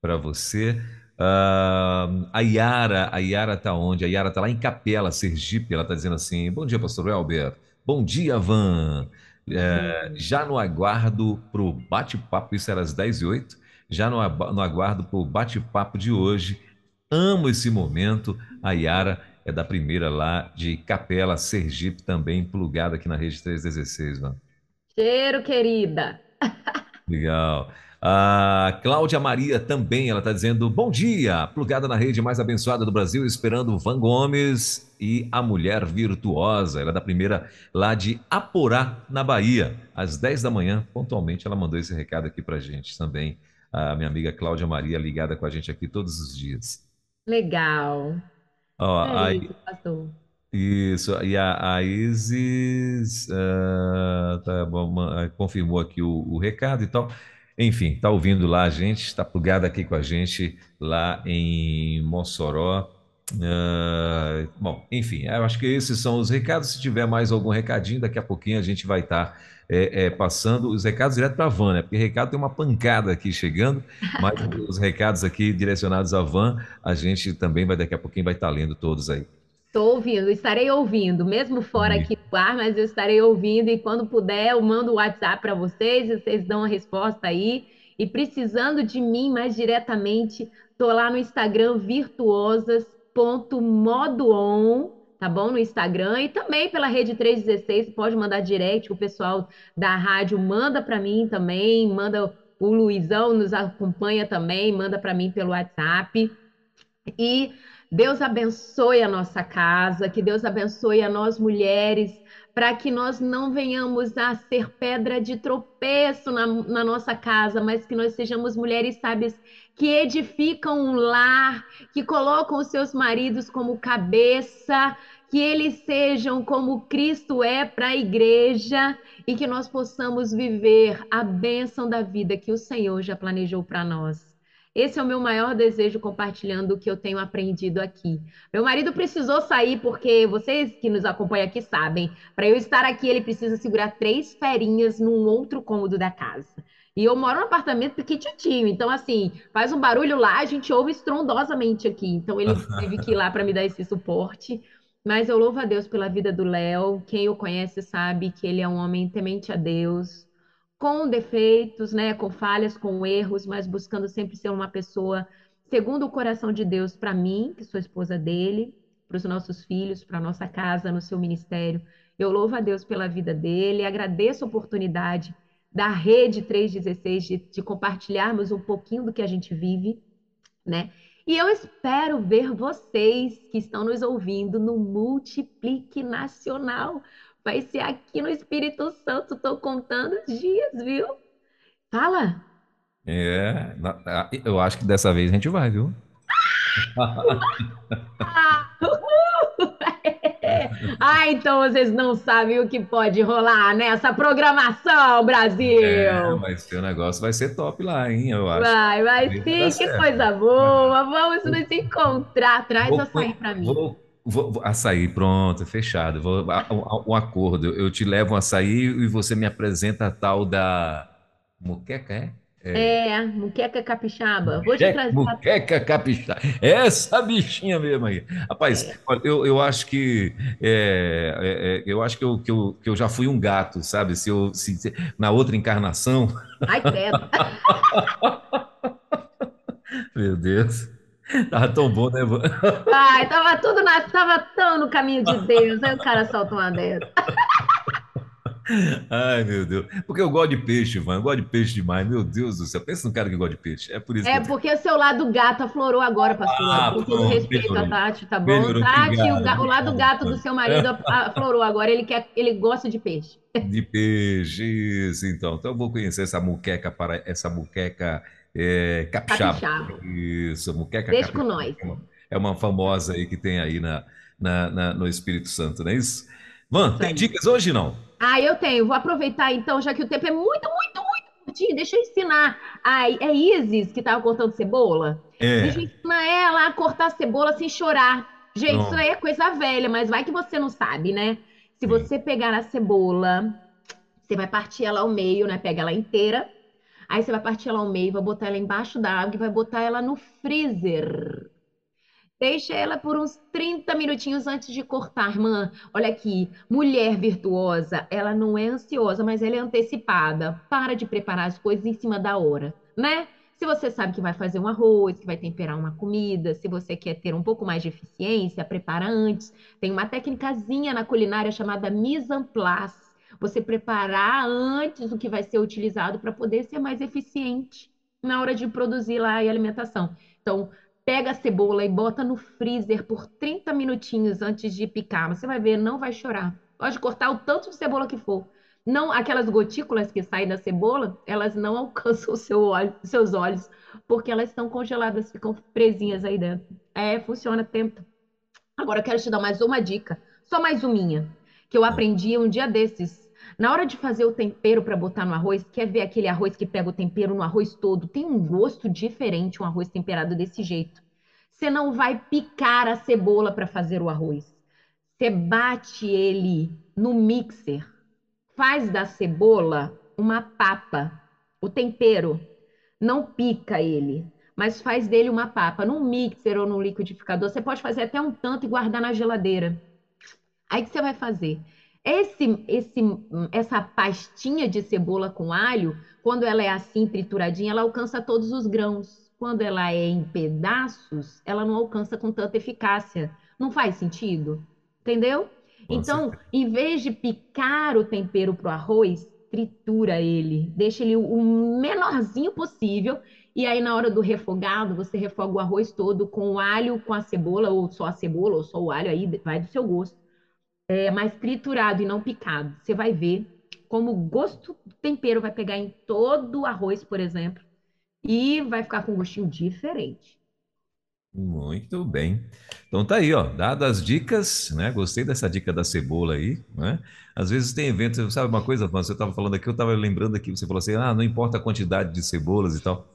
para você. Uh, a Yara, a Yara tá onde? A Yara tá lá em Capela, Sergipe. Ela tá dizendo assim: Bom dia, pastor Elber. Bom dia, Van. É, já no aguardo pro bate-papo, isso era às 10 e 08 já no, no aguardo pro bate-papo de hoje. Amo esse momento. A Yara é da primeira lá de Capela, Sergipe, também plugada aqui na rede 316, Van. Cheiro, querida. Legal. A Cláudia Maria também, ela está dizendo: Bom dia, plugada na rede mais abençoada do Brasil, esperando Van Gomes e a Mulher Virtuosa. Ela é da primeira lá de Aporá, na Bahia, às 10 da manhã. Pontualmente, ela mandou esse recado aqui para gente também. A minha amiga Cláudia Maria, ligada com a gente aqui todos os dias. Legal. Ó, é isso, pastor. Isso, e a, a Isis uh, tá, bom, confirmou aqui o, o recado e tal. Enfim, está ouvindo lá a gente, está plugado aqui com a gente lá em Mossoró. Uh, bom, enfim, eu acho que esses são os recados. Se tiver mais algum recadinho, daqui a pouquinho a gente vai estar tá, é, é, passando os recados direto para a Van, né? Porque recado tem uma pancada aqui chegando, mas os recados aqui direcionados à Van, a gente também vai daqui a pouquinho vai estar tá lendo todos aí. Estou ouvindo, estarei ouvindo, mesmo fora aqui do ar, mas eu estarei ouvindo e quando puder eu mando o WhatsApp para vocês e vocês dão a resposta aí e precisando de mim mais diretamente, tô lá no Instagram virtuosas.modoon, tá bom? No Instagram e também pela rede 316, pode mandar direct, o pessoal da rádio manda para mim também, manda o Luizão nos acompanha também, manda para mim pelo WhatsApp. E Deus abençoe a nossa casa, que Deus abençoe a nós mulheres, para que nós não venhamos a ser pedra de tropeço na, na, nossa casa, mas que nós sejamos mulheres sábias que edificam um lar, que colocam os seus maridos como cabeça, que eles sejam como Cristo é para a igreja e que nós possamos viver a bênção da vida que o Senhor já planejou para nós. Esse é o meu maior desejo compartilhando o que eu tenho aprendido aqui. Meu marido precisou sair porque vocês que nos acompanham aqui sabem, para eu estar aqui ele precisa segurar três ferinhas num outro cômodo da casa. E eu moro num apartamento pequititinho, então assim, faz um barulho lá, a gente ouve estrondosamente aqui. Então ele teve que ir lá para me dar esse suporte. Mas eu louvo a Deus pela vida do Léo. Quem o conhece sabe que ele é um homem temente a Deus, com defeitos, né, com falhas, com erros, mas buscando sempre ser uma pessoa segundo o coração de Deus para mim, que sou esposa dele, para os nossos filhos, para nossa casa, no seu ministério. Eu louvo a Deus pela vida dele, agradeço a oportunidade da Rede 316 de, de compartilharmos um pouquinho do que a gente vive, né? E eu espero ver vocês que estão nos ouvindo no Multiplique Nacional. Vai ser aqui no Espírito Santo. Estou contando os dias, viu? Fala. É, eu acho que dessa vez a gente vai, viu? ah, ah, então vocês não sabem o que pode rolar nessa programação, Brasil. É, vai ser o negócio, vai ser top lá, hein? Eu acho. Vai, vai sim, que certo. coisa boa. Vamos nos encontrar. Traz vou, açaí para mim. Vou Vou, açaí, pronto, fechado. Vou, um, um acordo. Eu te levo um açaí e você me apresenta a tal da muqueca, é? É, é muqueca capixaba. Vou te trazer. Muqueca capixaba. Essa bichinha mesmo aí. Rapaz, é. eu, eu acho que é, é, é, eu acho que eu, que, eu, que eu já fui um gato, sabe? Se eu se, na outra encarnação. Ai, credo. Meu Deus. Tava tão bom, né? Ai, tava tudo na, tava tão no caminho de Deus. Aí o cara solta uma dessa. Ai, meu Deus. Porque eu gosto de peixe, Ivan. Eu gosto de peixe demais. Meu Deus do céu. Pensa num cara que gosta de peixe. É por isso É que... porque o seu lado gato aflorou agora, pastor. Ah, Com todo respeito a Tati, tá bom? Tati, o, o, lado gato do seu marido aflorou agora. Ele, quer, ele gosta de peixe. De peixe, isso. Então, então eu vou conhecer essa muqueca para essa muqueca é, capixaba. capixaba. Isso, muqueca Deixa capixaba. com nós. É uma, é uma famosa aí que tem aí na, na, na, no Espírito Santo, não é isso? Van, tem dicas hoje não? Ah, eu tenho. Vou aproveitar então, já que o tempo é muito, muito, muito curtinho. Deixa eu ensinar. A, é Isis que estava cortando cebola? É. Deixa eu ensinar ela a cortar cebola sem chorar. Gente, não. isso aí é coisa velha, mas vai que você não sabe, né? Se Sim. você pegar a cebola, você vai partir ela ao meio, né? Pega ela inteira. Aí você vai partir ela ao meio, vai botar ela embaixo da água e vai botar ela no freezer. Deixa ela por uns 30 minutinhos antes de cortar, irmã. Olha aqui, mulher virtuosa, ela não é ansiosa, mas ela é antecipada. Para de preparar as coisas em cima da hora, né? Se você sabe que vai fazer um arroz, que vai temperar uma comida, se você quer ter um pouco mais de eficiência, prepara antes. Tem uma técnicazinha na culinária chamada mise en place. Você preparar antes o que vai ser utilizado para poder ser mais eficiente na hora de produzir lá a alimentação. Então, pega a cebola e bota no freezer por 30 minutinhos antes de picar. Você vai ver, não vai chorar. Pode cortar o tanto de cebola que for. Não, aquelas gotículas que saem da cebola, elas não alcançam seu olho, seus olhos, porque elas estão congeladas, ficam presinhas aí dentro. É, funciona, tenta. Agora eu quero te dar mais uma dica, só mais uma minha, que eu aprendi um dia desses. Na hora de fazer o tempero para botar no arroz, quer ver aquele arroz que pega o tempero no arroz todo? Tem um gosto diferente um arroz temperado desse jeito. Você não vai picar a cebola para fazer o arroz. Você bate ele no mixer. Faz da cebola uma papa. O tempero não pica ele, mas faz dele uma papa. Num mixer ou no liquidificador, você pode fazer até um tanto e guardar na geladeira. Aí que você vai fazer? Esse, esse, essa pastinha de cebola com alho, quando ela é assim trituradinha, ela alcança todos os grãos. Quando ela é em pedaços, ela não alcança com tanta eficácia. Não faz sentido? Entendeu? Então, em vez de picar o tempero para o arroz, tritura ele, deixa ele o menorzinho possível. E aí, na hora do refogado, você refoga o arroz todo com o alho, com a cebola, ou só a cebola, ou só o alho, aí vai do seu gosto. É, mas triturado e não picado. Você vai ver como o gosto do tempero vai pegar em todo o arroz, por exemplo, e vai ficar com um gostinho diferente. Muito bem. Então tá aí, ó, dadas as dicas, né? Gostei dessa dica da cebola aí, né? Às vezes tem eventos, sabe uma coisa, você estava falando aqui, eu estava lembrando aqui, você falou assim, ah, não importa a quantidade de cebolas e tal.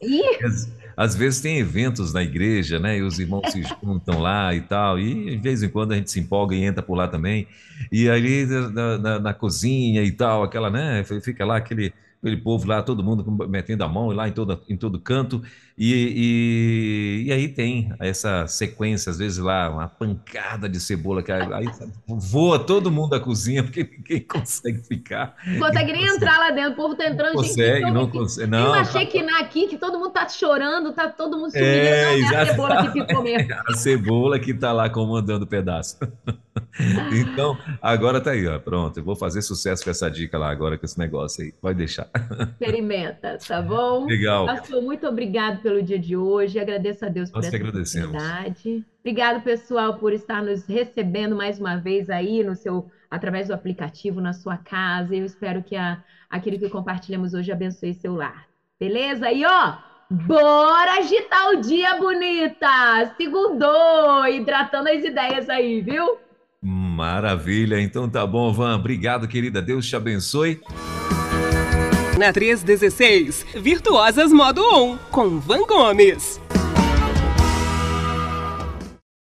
Às, às, vezes tem eventos na igreja, né? E os irmãos se juntam lá e tal, e de vez em quando a gente se empolga e entra por lá também. E ali na, na, na cozinha e tal, aquela, né? Fica lá aquele aquele povo lá, todo mundo metendo a mão lá em todo, em todo canto, e, e, e aí tem essa sequência, às vezes lá, uma pancada de cebola, que aí voa todo mundo da cozinha, porque ninguém consegue ficar. Não consegue nem entrar lá dentro, o povo tá entrando. Consegue, não consegue. Não, eu achei tá... que na aqui, que todo mundo tá chorando, tá todo mundo sumindo, é, não, é a cebola que ficou mesmo. A cebola que tá lá comandando o pedaço. Então, agora tá aí, ó, pronto, eu vou fazer sucesso com essa dica lá agora, com esse negócio aí, pode deixar. Experimenta, tá bom? Legal. Pastor, muito obrigado pelo dia de hoje. Agradeço a Deus por Nós essa oportunidade. Obrigado, pessoal, por estar nos recebendo mais uma vez aí no seu através do aplicativo na sua casa. Eu espero que a, aquilo que compartilhamos hoje abençoe seu lar. Beleza? E ó, bora agitar o dia, bonita! Segundou, hidratando as ideias aí, viu? Maravilha. Então tá bom, Van. Obrigado, querida. Deus te abençoe. Na 316, Virtuosas Modo 1, com Van Gomes.